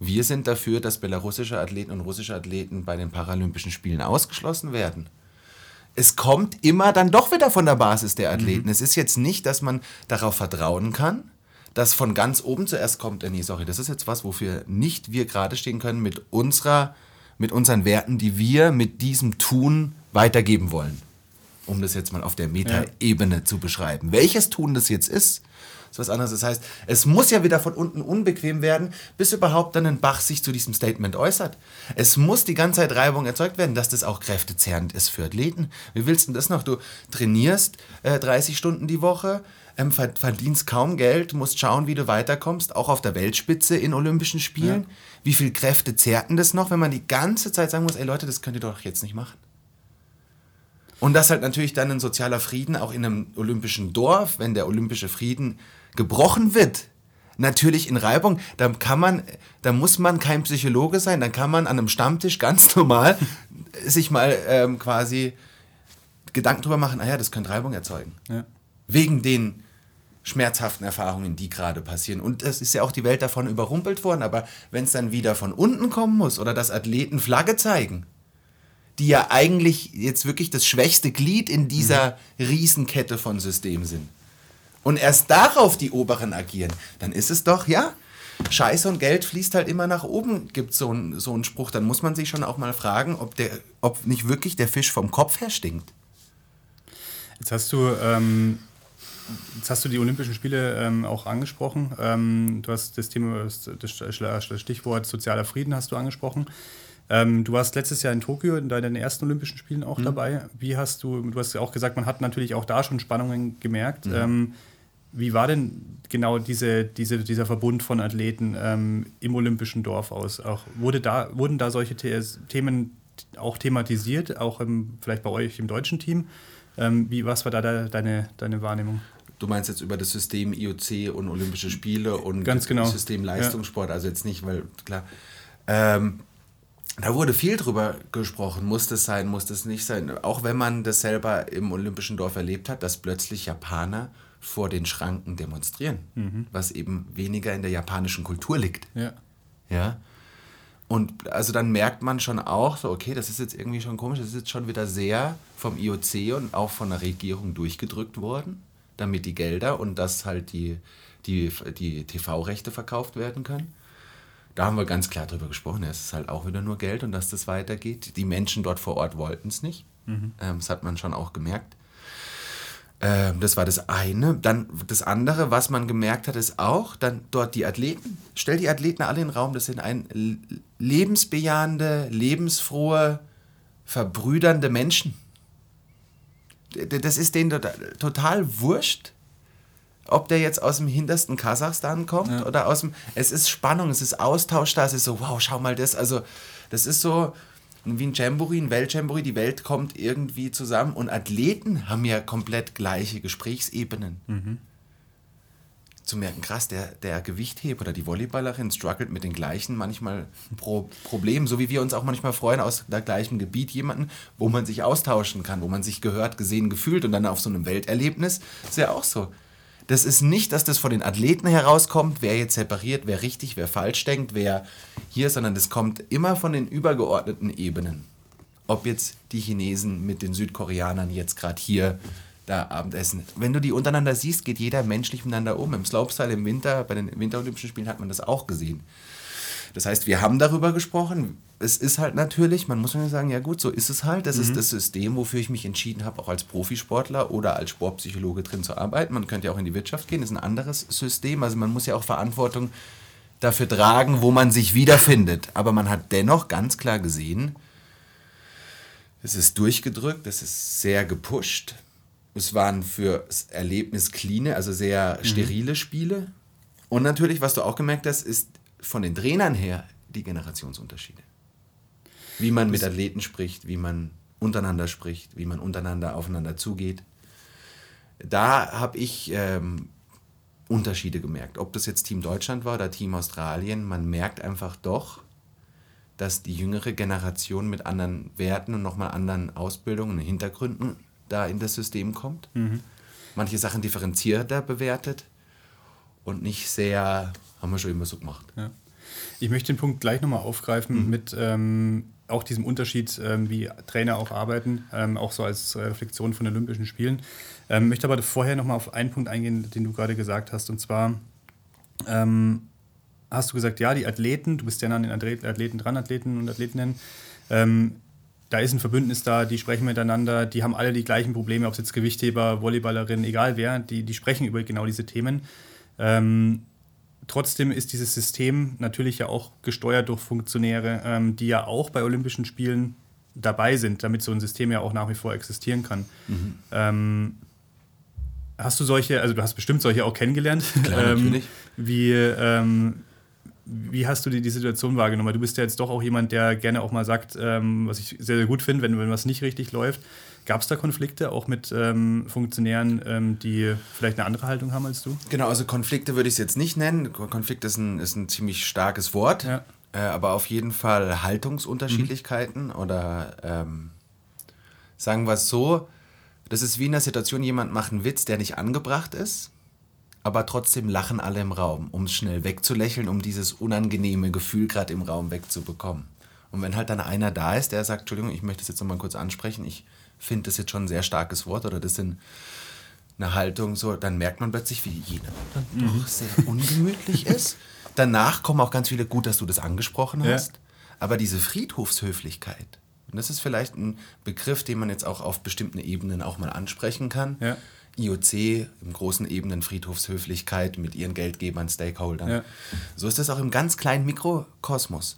wir sind dafür, dass belarussische Athleten und russische Athleten bei den Paralympischen Spielen ausgeschlossen werden. Es kommt immer dann doch wieder von der Basis der Athleten. Mhm. Es ist jetzt nicht, dass man darauf vertrauen kann, dass von ganz oben zuerst kommt, äh, nee, sorry, das ist jetzt was, wofür nicht wir gerade stehen können mit unserer, mit unseren Werten, die wir mit diesem Tun weitergeben wollen. Um das jetzt mal auf der Metaebene ja. zu beschreiben. Welches Tun das jetzt ist, ist was anderes. Das heißt, es muss ja wieder von unten unbequem werden, bis überhaupt dann ein Bach sich zu diesem Statement äußert. Es muss die ganze Zeit Reibung erzeugt werden, dass das auch kräftezehrend ist für Athleten. Wie willst du das noch? Du trainierst äh, 30 Stunden die Woche, ähm, verdienst kaum Geld, musst schauen, wie du weiterkommst, auch auf der Weltspitze in Olympischen Spielen. Ja. Wie viel Kräfte zehrt denn das noch, wenn man die ganze Zeit sagen muss, ey Leute, das könnt ihr doch jetzt nicht machen? Und das halt natürlich dann ein sozialer Frieden auch in einem olympischen Dorf, wenn der olympische Frieden gebrochen wird, natürlich in Reibung, da kann man, da muss man kein Psychologe sein, dann kann man an einem Stammtisch ganz normal sich mal ähm, quasi Gedanken drüber machen, ah ja, das könnte Reibung erzeugen. Ja. Wegen den schmerzhaften Erfahrungen, die gerade passieren. Und es ist ja auch die Welt davon überrumpelt worden, aber wenn es dann wieder von unten kommen muss oder dass Athleten Flagge zeigen, die ja eigentlich jetzt wirklich das schwächste Glied in dieser mhm. Riesenkette von Systemen sind, und erst darauf die Oberen agieren, dann ist es doch, ja, Scheiße und Geld fließt halt immer nach oben, gibt so ein, so einen Spruch. Dann muss man sich schon auch mal fragen, ob, der, ob nicht wirklich der Fisch vom Kopf her stinkt. Jetzt hast du, ähm, jetzt hast du die Olympischen Spiele ähm, auch angesprochen. Ähm, du hast das Thema, das, das Stichwort sozialer Frieden hast du angesprochen. Ähm, du warst letztes Jahr in Tokio in deinen ersten Olympischen Spielen auch mhm. dabei. Wie hast du, du hast ja auch gesagt, man hat natürlich auch da schon Spannungen gemerkt. Mhm. Ähm, wie war denn genau diese, diese, dieser Verbund von Athleten ähm, im Olympischen Dorf aus? Auch wurde da, wurden da solche Themen auch thematisiert, auch im, vielleicht bei euch im deutschen Team? Ähm, wie, was war da, da deine, deine Wahrnehmung? Du meinst jetzt über das System IOC und Olympische Spiele und Ganz genau. das System Leistungssport, ja. also jetzt nicht, weil klar. Ähm, da wurde viel drüber gesprochen, muss das sein, muss das nicht sein. Auch wenn man das selber im Olympischen Dorf erlebt hat, dass plötzlich Japaner vor den Schranken demonstrieren, mhm. was eben weniger in der japanischen Kultur liegt. Ja. Ja. Und also dann merkt man schon auch, so, okay, das ist jetzt irgendwie schon komisch, das ist jetzt schon wieder sehr vom IOC und auch von der Regierung durchgedrückt worden, damit die Gelder und dass halt die, die, die TV-Rechte verkauft werden können. Da haben wir ganz klar drüber gesprochen. Es ist halt auch wieder nur Geld und dass das weitergeht. Die Menschen dort vor Ort wollten es nicht. Mhm. Ähm, das hat man schon auch gemerkt. Ähm, das war das eine. Dann das andere, was man gemerkt hat, ist auch, dann dort die Athleten. Stell die Athleten alle in den Raum. Das sind ein lebensbejahende, lebensfrohe, verbrüdernde Menschen. Das ist denen total wurscht, ob der jetzt aus dem hintersten Kasachstan kommt ja. oder aus dem. Es ist Spannung, es ist Austausch da, es ist so, wow, schau mal das. Also, das ist so wie ein Jamboree, ein Weltjamboree, die Welt kommt irgendwie zusammen und Athleten haben ja komplett gleiche Gesprächsebenen. Mhm. Zu merken, krass, der, der Gewichtheber oder die Volleyballerin struggelt mit den gleichen manchmal Pro Problemen, so wie wir uns auch manchmal freuen aus der gleichen Gebiet jemanden, wo man sich austauschen kann, wo man sich gehört, gesehen, gefühlt und dann auf so einem Welterlebnis ist ja auch so. Das ist nicht, dass das von den Athleten herauskommt, wer jetzt separiert, wer richtig, wer falsch denkt, wer hier, sondern das kommt immer von den übergeordneten Ebenen. Ob jetzt die Chinesen mit den Südkoreanern jetzt gerade hier da Abendessen. Wenn du die untereinander siehst, geht jeder menschlich miteinander um. Im Slopestyle im Winter, bei den Winterolympischen Spielen hat man das auch gesehen. Das heißt, wir haben darüber gesprochen. Es ist halt natürlich, man muss mir sagen, ja gut, so ist es halt. Das mhm. ist das System, wofür ich mich entschieden habe, auch als Profisportler oder als Sportpsychologe drin zu arbeiten. Man könnte ja auch in die Wirtschaft gehen, das ist ein anderes System. Also man muss ja auch Verantwortung dafür tragen, wo man sich wiederfindet. Aber man hat dennoch ganz klar gesehen, es ist durchgedrückt, es ist sehr gepusht. Es waren für das Erlebnis clean, also sehr mhm. sterile Spiele. Und natürlich, was du auch gemerkt hast, ist von den Trainern her die Generationsunterschiede. Wie man mit Athleten spricht, wie man untereinander spricht, wie man untereinander aufeinander zugeht. Da habe ich ähm, Unterschiede gemerkt. Ob das jetzt Team Deutschland war oder Team Australien, man merkt einfach doch, dass die jüngere Generation mit anderen Werten und nochmal anderen Ausbildungen und Hintergründen da in das System kommt. Mhm. Manche Sachen differenzierter bewertet und nicht sehr haben wir schon immer so gemacht. Ja. Ich möchte den Punkt gleich nochmal aufgreifen mhm. mit ähm, auch diesem Unterschied, ähm, wie Trainer auch arbeiten, ähm, auch so als Reflexion von Olympischen Spielen. Ähm, möchte aber vorher nochmal auf einen Punkt eingehen, den du gerade gesagt hast. Und zwar ähm, hast du gesagt, ja, die Athleten, du bist ja an den Athleten dran, Athleten und Athletinnen. Ähm, da ist ein Verbündnis da, die sprechen miteinander, die haben alle die gleichen Probleme, ob es jetzt Gewichtheber, Volleyballerin, egal wer, die, die sprechen über genau diese Themen. Ähm, trotzdem ist dieses System natürlich ja auch gesteuert durch Funktionäre, ähm, die ja auch bei Olympischen Spielen dabei sind, damit so ein System ja auch nach wie vor existieren kann. Mhm. Ähm, hast du solche, also du hast bestimmt solche auch kennengelernt. Klar, ähm, natürlich. Wie, ähm, wie hast du die, die Situation wahrgenommen? Du bist ja jetzt doch auch jemand, der gerne auch mal sagt, ähm, was ich sehr, sehr gut finde, wenn, wenn was nicht richtig läuft. Gab es da Konflikte auch mit ähm, Funktionären, ähm, die vielleicht eine andere Haltung haben als du? Genau, also Konflikte würde ich es jetzt nicht nennen. Konflikt ist ein, ist ein ziemlich starkes Wort, ja. äh, aber auf jeden Fall Haltungsunterschiedlichkeiten mhm. oder ähm, sagen wir es so, das ist wie in der Situation, jemand macht einen Witz, der nicht angebracht ist, aber trotzdem lachen alle im Raum, um es schnell wegzulächeln, um dieses unangenehme Gefühl gerade im Raum wegzubekommen. Und wenn halt dann einer da ist, der sagt, Entschuldigung, ich möchte das jetzt nochmal kurz ansprechen, ich finde das jetzt schon ein sehr starkes Wort oder das sind eine Haltung so, dann merkt man plötzlich, wie jeder dann mhm. doch sehr ungemütlich ist. Danach kommen auch ganz viele, gut, dass du das angesprochen hast, ja. aber diese Friedhofshöflichkeit, und das ist vielleicht ein Begriff, den man jetzt auch auf bestimmten Ebenen auch mal ansprechen kann. Ja. IOC im großen Ebenen Friedhofshöflichkeit mit ihren Geldgebern, Stakeholdern. Ja. So ist das auch im ganz kleinen Mikrokosmos.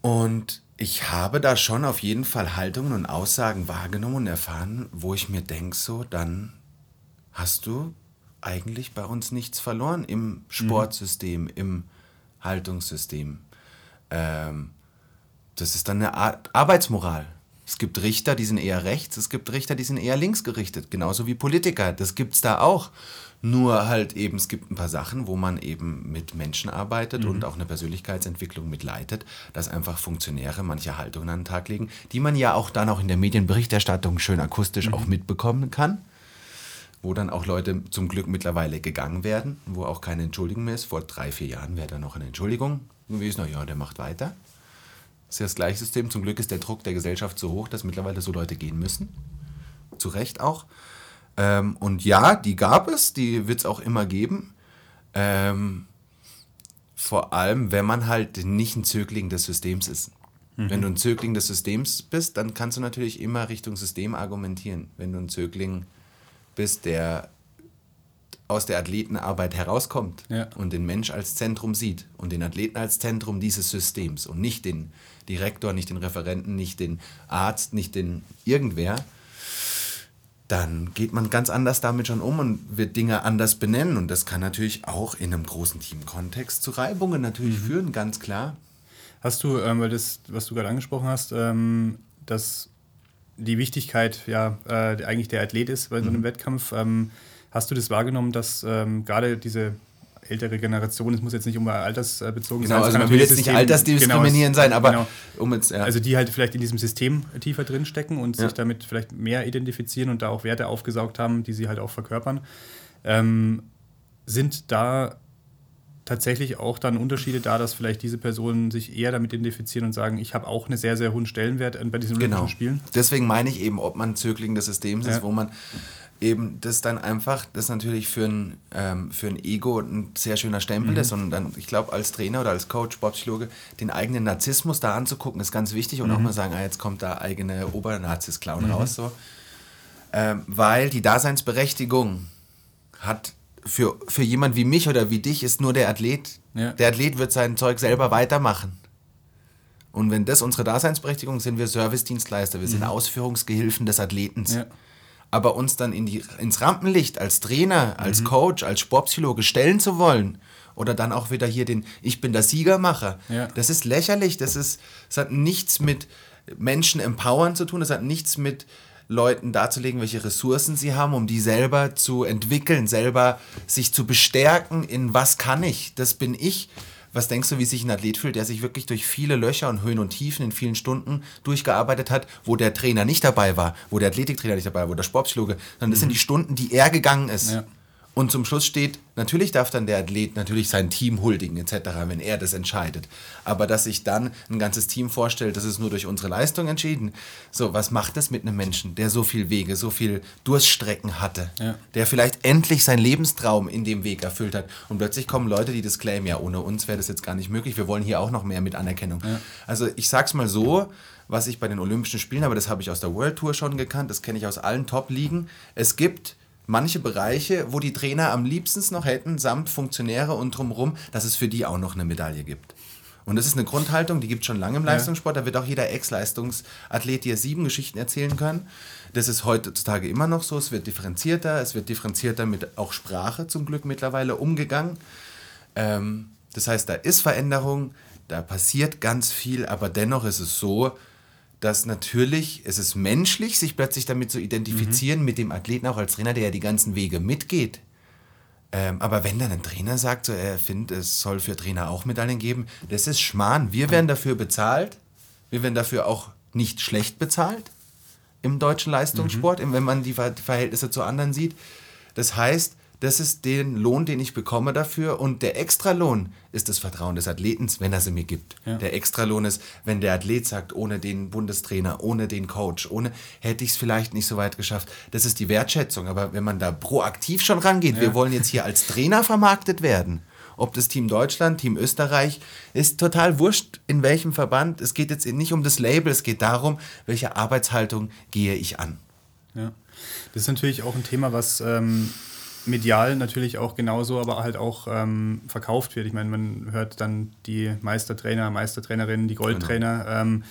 Und ich habe da schon auf jeden Fall Haltungen und Aussagen wahrgenommen und erfahren, wo ich mir denke, so, dann hast du eigentlich bei uns nichts verloren im Sportsystem, mhm. im Haltungssystem. Ähm, das ist dann eine Art Arbeitsmoral. Es gibt Richter, die sind eher rechts, es gibt Richter, die sind eher links gerichtet, genauso wie Politiker. Das gibt es da auch. Nur halt eben, es gibt ein paar Sachen, wo man eben mit Menschen arbeitet mhm. und auch eine Persönlichkeitsentwicklung mitleitet, dass einfach Funktionäre manche Haltungen an den Tag legen, die man ja auch dann auch in der Medienberichterstattung schön akustisch mhm. auch mitbekommen kann. Wo dann auch Leute zum Glück mittlerweile gegangen werden, wo auch keine Entschuldigung mehr ist. Vor drei, vier Jahren wäre da noch eine Entschuldigung gewesen, ja, der macht weiter. Das ist ja das gleiche System. Zum Glück ist der Druck der Gesellschaft so hoch, dass mittlerweile so Leute gehen müssen. Zu Recht auch. Ähm, und ja, die gab es, die wird es auch immer geben. Ähm, vor allem, wenn man halt nicht ein Zögling des Systems ist. Mhm. Wenn du ein Zögling des Systems bist, dann kannst du natürlich immer Richtung System argumentieren. Wenn du ein Zögling bist, der aus der Athletenarbeit herauskommt ja. und den Mensch als Zentrum sieht und den Athleten als Zentrum dieses Systems und nicht den Direktor, nicht den Referenten, nicht den Arzt, nicht den irgendwer, dann geht man ganz anders damit schon um und wird Dinge anders benennen. Und das kann natürlich auch in einem großen Teamkontext zu Reibungen natürlich mhm. führen, ganz klar. Hast du, ähm, weil das, was du gerade angesprochen hast, ähm, dass die Wichtigkeit ja äh, eigentlich der Athlet ist bei so einem mhm. Wettkampf, ähm, hast du das wahrgenommen, dass ähm, gerade diese ältere Generation, es muss jetzt nicht immer altersbezogen genau, sein. Also man will jetzt System, nicht altersdiskriminierend genau, sein, aber genau. um jetzt, ja. Also die halt vielleicht in diesem System tiefer drinstecken und ja. sich damit vielleicht mehr identifizieren und da auch Werte aufgesaugt haben, die sie halt auch verkörpern. Ähm, sind da tatsächlich auch dann Unterschiede da, dass vielleicht diese Personen sich eher damit identifizieren und sagen, ich habe auch einen sehr, sehr hohen Stellenwert bei diesen genau. Spielen? Deswegen meine ich eben, ob man Zögling des Systems ja. ist, wo man eben das dann einfach, das natürlich für ein, ähm, für ein Ego ein sehr schöner Stempel mhm. ist und dann, ich glaube, als Trainer oder als Coach, Sportpsychologe, den eigenen Narzissmus da anzugucken, ist ganz wichtig und mhm. auch mal sagen, ah, jetzt kommt da eigene Obernazis-Clown mhm. raus, so. Ähm, weil die Daseinsberechtigung hat für, für jemand wie mich oder wie dich ist nur der Athlet. Ja. Der Athlet wird sein Zeug selber weitermachen. Und wenn das unsere Daseinsberechtigung ist, sind wir Servicedienstleister, wir sind mhm. Ausführungsgehilfen des Athletens. Ja aber uns dann in die, ins Rampenlicht als Trainer, als mhm. Coach, als Sportpsychologe stellen zu wollen oder dann auch wieder hier den Ich bin der Siegermacher, ja. das ist lächerlich. Das, ist, das hat nichts mit Menschen empowern zu tun, das hat nichts mit Leuten darzulegen, welche Ressourcen sie haben, um die selber zu entwickeln, selber sich zu bestärken in was kann ich, das bin ich. Was denkst du, wie sich ein Athlet fühlt, der sich wirklich durch viele Löcher und Höhen und Tiefen in vielen Stunden durchgearbeitet hat, wo der Trainer nicht dabei war, wo der Athletiktrainer nicht dabei war, wo der Sportpsychologe, sondern das mhm. sind die Stunden, die er gegangen ist. Ja. Und zum Schluss steht, natürlich darf dann der Athlet natürlich sein Team huldigen etc., wenn er das entscheidet. Aber dass sich dann ein ganzes Team vorstellt, das ist nur durch unsere Leistung entschieden. So, was macht das mit einem Menschen, der so viel Wege, so viel Durststrecken hatte, ja. der vielleicht endlich seinen Lebenstraum in dem Weg erfüllt hat und plötzlich kommen Leute, die das claimen, ja, ohne uns wäre das jetzt gar nicht möglich. Wir wollen hier auch noch mehr mit Anerkennung. Ja. Also ich sag's mal so, was ich bei den Olympischen Spielen, aber das habe ich aus der World Tour schon gekannt, das kenne ich aus allen Top-Ligen. Es gibt manche Bereiche, wo die Trainer am liebsten noch hätten, samt Funktionäre und drumherum, dass es für die auch noch eine Medaille gibt. Und das ist eine Grundhaltung, die gibt es schon lange im Leistungssport. Da wird auch jeder Ex-Leistungsathlet dir sieben Geschichten erzählen können. Das ist heutzutage immer noch so. Es wird differenzierter. Es wird differenzierter mit auch Sprache zum Glück mittlerweile umgegangen. Ähm, das heißt, da ist Veränderung, da passiert ganz viel, aber dennoch ist es so, dass natürlich es ist menschlich, sich plötzlich damit zu identifizieren, mhm. mit dem Athleten auch als Trainer, der ja die ganzen Wege mitgeht. Ähm, aber wenn dann ein Trainer sagt, so, er findet, es soll für Trainer auch Medaillen geben, das ist Schmarrn. Wir werden dafür bezahlt. Wir werden dafür auch nicht schlecht bezahlt im deutschen Leistungssport, mhm. wenn man die Verhältnisse zu anderen sieht. Das heißt, das ist den Lohn, den ich bekomme dafür. Und der Extralohn ist das Vertrauen des Athletens, wenn er sie mir gibt. Ja. Der Extralohn ist, wenn der Athlet sagt, ohne den Bundestrainer, ohne den Coach, ohne hätte ich es vielleicht nicht so weit geschafft. Das ist die Wertschätzung. Aber wenn man da proaktiv schon rangeht, ja. wir wollen jetzt hier als Trainer vermarktet werden. Ob das Team Deutschland, Team Österreich, ist total wurscht, in welchem Verband. Es geht jetzt nicht um das Label, es geht darum, welche Arbeitshaltung gehe ich an. Ja, das ist natürlich auch ein Thema, was ähm, medial natürlich auch genauso, aber halt auch ähm, verkauft wird. Ich meine, man hört dann die Meistertrainer, Meistertrainerinnen, die Goldtrainer. Genau. Ähm,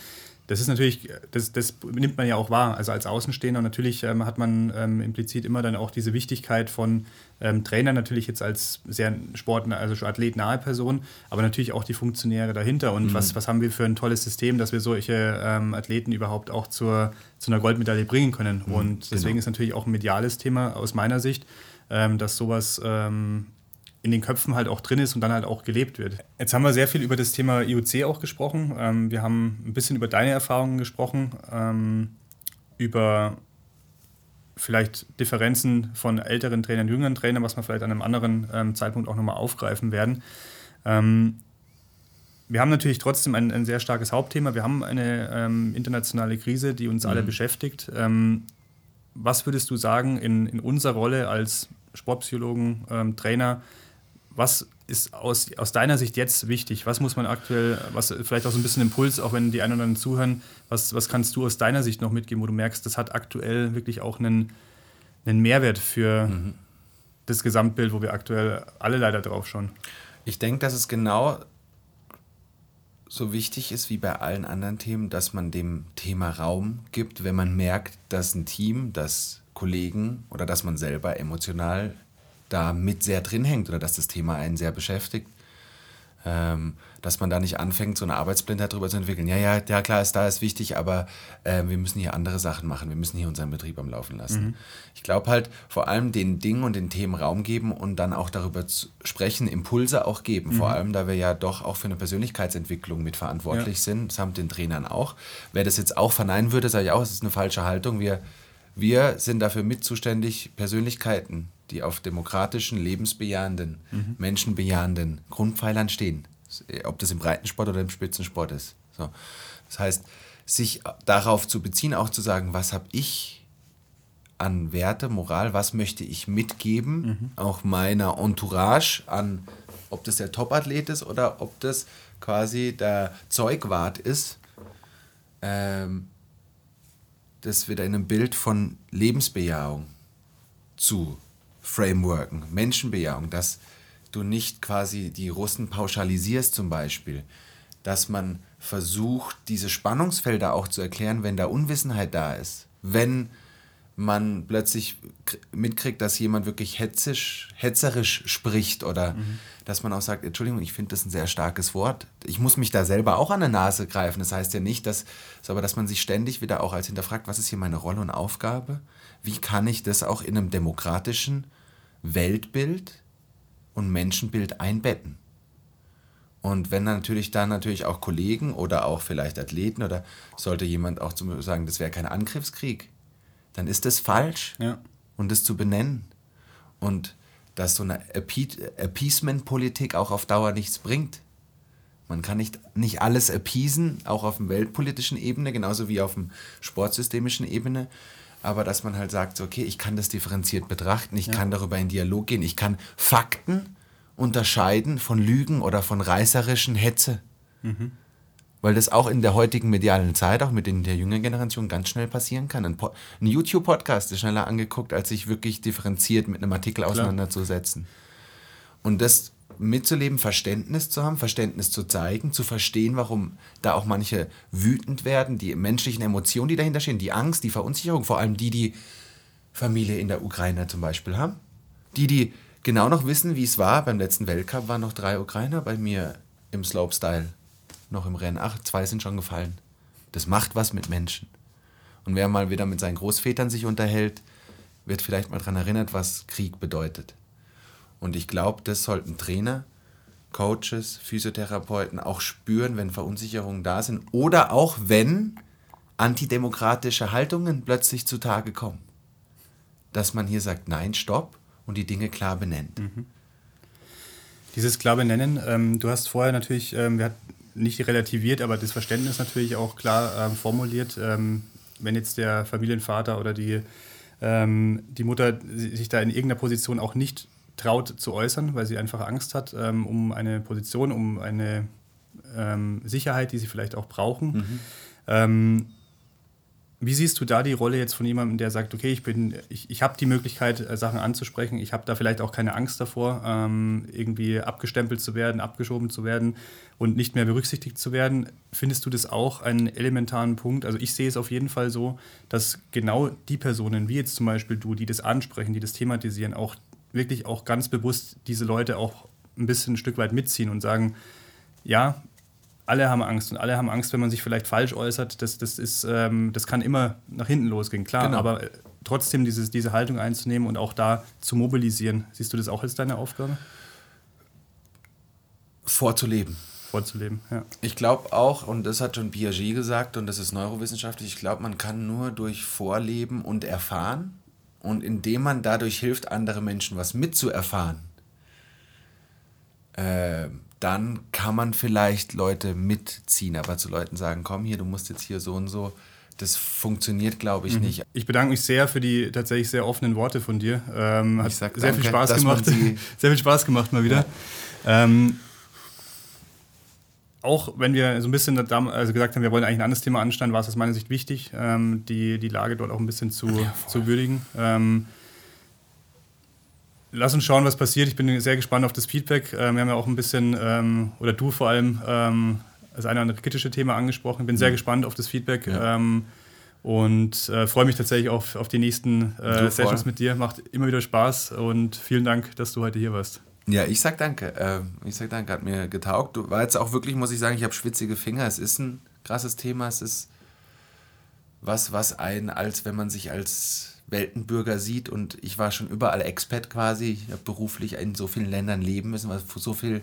das ist natürlich, das, das nimmt man ja auch wahr. Also als Außenstehender natürlich ähm, hat man ähm, implizit immer dann auch diese Wichtigkeit von ähm, Trainer natürlich jetzt als sehr Sport, also athletnahe Person, aber natürlich auch die Funktionäre dahinter. Und mhm. was, was haben wir für ein tolles System, dass wir solche ähm, Athleten überhaupt auch zur, zu einer Goldmedaille bringen können. Mhm, Und deswegen genau. ist natürlich auch ein mediales Thema aus meiner Sicht ähm, dass sowas ähm, in den Köpfen halt auch drin ist und dann halt auch gelebt wird. Jetzt haben wir sehr viel über das Thema IOC auch gesprochen. Ähm, wir haben ein bisschen über deine Erfahrungen gesprochen, ähm, über vielleicht Differenzen von älteren Trainern, jüngeren Trainern, was wir vielleicht an einem anderen ähm, Zeitpunkt auch nochmal aufgreifen werden. Ähm, wir haben natürlich trotzdem ein, ein, sehr starkes Hauptthema. Wir haben eine ähm, internationale Krise, die uns mhm. alle beschäftigt. Ähm, was würdest du sagen in, in unserer Rolle als Sportpsychologen, ähm, Trainer, was ist aus, aus deiner Sicht jetzt wichtig? Was muss man aktuell, was vielleicht auch so ein bisschen Impuls, auch wenn die einen oder anderen zuhören, was, was kannst du aus deiner Sicht noch mitgeben, wo du merkst, das hat aktuell wirklich auch einen, einen Mehrwert für mhm. das Gesamtbild, wo wir aktuell alle leider drauf schauen? Ich denke, dass es genau so wichtig ist wie bei allen anderen Themen, dass man dem Thema Raum gibt, wenn man merkt, dass ein Team, dass Kollegen oder dass man selber emotional da mit sehr drin hängt oder dass das Thema einen sehr beschäftigt. Ähm, dass man da nicht anfängt, so eine Arbeitsblindheit darüber zu entwickeln. Ja, ja, ja, klar, ist da ist wichtig, aber äh, wir müssen hier andere Sachen machen. Wir müssen hier unseren Betrieb am Laufen lassen. Mhm. Ich glaube halt, vor allem den Dingen und den Themen Raum geben und dann auch darüber zu sprechen, Impulse auch geben. Mhm. Vor allem, da wir ja doch auch für eine Persönlichkeitsentwicklung mitverantwortlich ja. sind, samt den Trainern auch. Wer das jetzt auch verneinen würde, sage ich auch, es ist eine falsche Haltung. Wir, wir sind dafür mit zuständig, Persönlichkeiten die auf demokratischen, lebensbejahenden, mhm. menschenbejahenden Grundpfeilern stehen. Ob das im Breitensport oder im Spitzensport ist. So. Das heißt, sich darauf zu beziehen, auch zu sagen, was habe ich an Werte, Moral, was möchte ich mitgeben, mhm. auch meiner Entourage an, ob das der Topathlet ist oder ob das quasi der Zeugwart ist, ähm, das in einem Bild von Lebensbejahung zu Frameworken, Menschenbejahung, dass du nicht quasi die Russen pauschalisierst zum Beispiel, dass man versucht, diese Spannungsfelder auch zu erklären, wenn da Unwissenheit da ist, wenn man plötzlich mitkriegt, dass jemand wirklich hetzisch, hetzerisch spricht oder mhm. dass man auch sagt, Entschuldigung, ich finde das ein sehr starkes Wort. Ich muss mich da selber auch an der Nase greifen. Das heißt ja nicht, dass, aber dass man sich ständig wieder auch als hinterfragt, was ist hier meine Rolle und Aufgabe? Wie kann ich das auch in einem demokratischen Weltbild und Menschenbild einbetten. Und wenn dann natürlich dann natürlich auch Kollegen oder auch vielleicht Athleten oder sollte jemand auch sagen, das wäre kein Angriffskrieg, dann ist das falsch. Ja. Und das zu benennen. Und dass so eine Appeasement-Politik auch auf Dauer nichts bringt. Man kann nicht, nicht alles appeasen, auch auf der weltpolitischen Ebene, genauso wie auf dem sportsystemischen Ebene aber dass man halt sagt, okay, ich kann das differenziert betrachten, ich ja. kann darüber in Dialog gehen, ich kann Fakten unterscheiden von Lügen oder von reißerischen Hetze. Mhm. Weil das auch in der heutigen medialen Zeit, auch mit den, der jüngeren Generation, ganz schnell passieren kann. Ein, ein YouTube-Podcast ist schneller angeguckt, als sich wirklich differenziert mit einem Artikel Klar. auseinanderzusetzen. Und das mitzuleben, Verständnis zu haben, Verständnis zu zeigen, zu verstehen, warum da auch manche wütend werden, die menschlichen Emotionen, die dahinter stehen, die Angst, die Verunsicherung, vor allem die, die Familie in der Ukraine zum Beispiel haben. Die, die genau noch wissen, wie es war. Beim letzten Weltcup waren noch drei Ukrainer bei mir im Slopestyle, noch im Rennen. Ach, zwei sind schon gefallen. Das macht was mit Menschen. Und wer mal wieder mit seinen Großvätern sich unterhält, wird vielleicht mal daran erinnert, was Krieg bedeutet. Und ich glaube, das sollten Trainer, Coaches, Physiotherapeuten auch spüren, wenn Verunsicherungen da sind oder auch wenn antidemokratische Haltungen plötzlich zutage kommen. Dass man hier sagt, nein, stopp und die Dinge klar benennt. Mhm. Dieses klar benennen, ähm, du hast vorher natürlich, ähm, wir hatten nicht relativiert, aber das Verständnis natürlich auch klar ähm, formuliert. Ähm, wenn jetzt der Familienvater oder die, ähm, die Mutter sich da in irgendeiner Position auch nicht traut zu äußern, weil sie einfach Angst hat ähm, um eine Position, um eine ähm, Sicherheit, die sie vielleicht auch brauchen. Mhm. Wie siehst du da die Rolle jetzt von jemandem, der sagt, okay, ich bin, ich, ich habe die Möglichkeit, äh, Sachen anzusprechen, ich habe da vielleicht auch keine Angst davor, ähm, irgendwie abgestempelt zu werden, abgeschoben zu werden und nicht mehr berücksichtigt zu werden. Findest du das auch einen elementaren Punkt? Also ich sehe es auf jeden Fall so, dass genau die Personen, wie jetzt zum Beispiel du, die das ansprechen, die das thematisieren, auch wirklich auch ganz bewusst diese Leute auch ein bisschen ein Stück weit mitziehen und sagen, ja, alle haben Angst und alle haben Angst, wenn man sich vielleicht falsch äußert. Das, das, ist, ähm, das kann immer nach hinten losgehen, klar. Genau. Aber äh, trotzdem dieses, diese Haltung einzunehmen und auch da zu mobilisieren. Siehst du das auch als deine Aufgabe? Vorzuleben. Vorzuleben, ja. Ich glaube auch, und das hat schon Piaget gesagt, und das ist neurowissenschaftlich, ich glaube, man kann nur durch Vorleben und Erfahren und indem man dadurch hilft, andere Menschen was mitzuerfahren, äh, dann kann man vielleicht Leute mitziehen, aber zu Leuten sagen, komm hier, du musst jetzt hier so und so, das funktioniert, glaube ich, mhm. nicht. Ich bedanke mich sehr für die tatsächlich sehr offenen Worte von dir. Ähm, hat sehr danke, viel Spaß gemacht. sehr viel Spaß gemacht mal wieder. Ähm, auch wenn wir so ein bisschen also gesagt haben, wir wollen eigentlich ein anderes Thema anstellen, war es aus meiner Sicht wichtig, ähm, die, die Lage dort auch ein bisschen zu, ja, zu würdigen. Ähm, lass uns schauen, was passiert. Ich bin sehr gespannt auf das Feedback. Ähm, wir haben ja auch ein bisschen, ähm, oder du vor allem, ähm, das eine oder andere kritische Thema angesprochen. Ich bin sehr mhm. gespannt auf das Feedback. Ja. Ähm, und äh, freue mich tatsächlich auf, auf die nächsten äh, Sessions mit dir. Macht immer wieder Spaß und vielen Dank, dass du heute hier warst. Ja, ich sag danke. Äh, ich sag danke, hat mir getaugt. Du war jetzt auch wirklich, muss ich sagen, ich habe schwitzige Finger. Es ist ein krasses Thema. Es ist was, was einen, als wenn man sich als Weltenbürger sieht und ich war schon überall Expat quasi. Ich habe beruflich in so vielen Ländern leben müssen, war so viel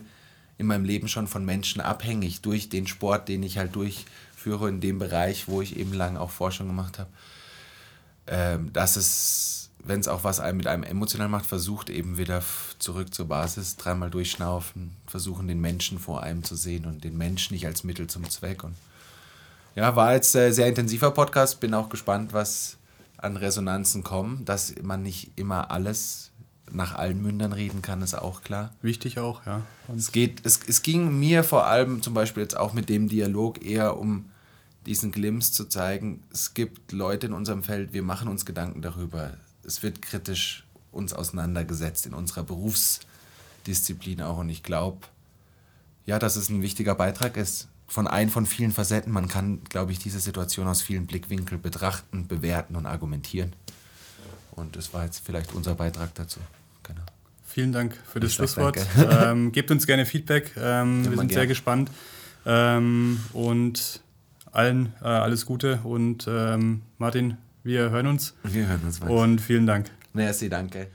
in meinem Leben schon von Menschen abhängig durch den Sport, den ich halt durchführe in dem Bereich, wo ich eben lang auch Forschung gemacht habe. Ähm, dass es, wenn es auch was mit einem emotional macht, versucht eben wieder zurück zur Basis, dreimal durchschnaufen, versuchen den Menschen vor einem zu sehen und den Menschen nicht als Mittel zum Zweck. Und ja, war jetzt ein sehr intensiver Podcast, bin auch gespannt, was an Resonanzen kommen, dass man nicht immer alles nach allen Mündern reden kann, ist auch klar. Wichtig auch, ja. Und es, geht, es, es ging mir vor allem zum Beispiel jetzt auch mit dem Dialog eher um diesen Glimps zu zeigen, es gibt Leute in unserem Feld, wir machen uns Gedanken darüber. Es wird kritisch uns auseinandergesetzt in unserer Berufsdisziplin auch. Und ich glaube, ja, dass es ein wichtiger Beitrag ist. Von ein von vielen Facetten. Man kann, glaube ich, diese Situation aus vielen Blickwinkeln betrachten, bewerten und argumentieren. Und das war jetzt vielleicht unser Beitrag dazu. Genau. Vielen Dank für das ich Schlusswort. Ähm, gebt uns gerne Feedback. Ähm, wir sind gern. sehr gespannt. Ähm, und allen äh, alles Gute. Und ähm, Martin, wir hören uns. Wir hören uns. Weiter. Und vielen Dank. Merci, danke.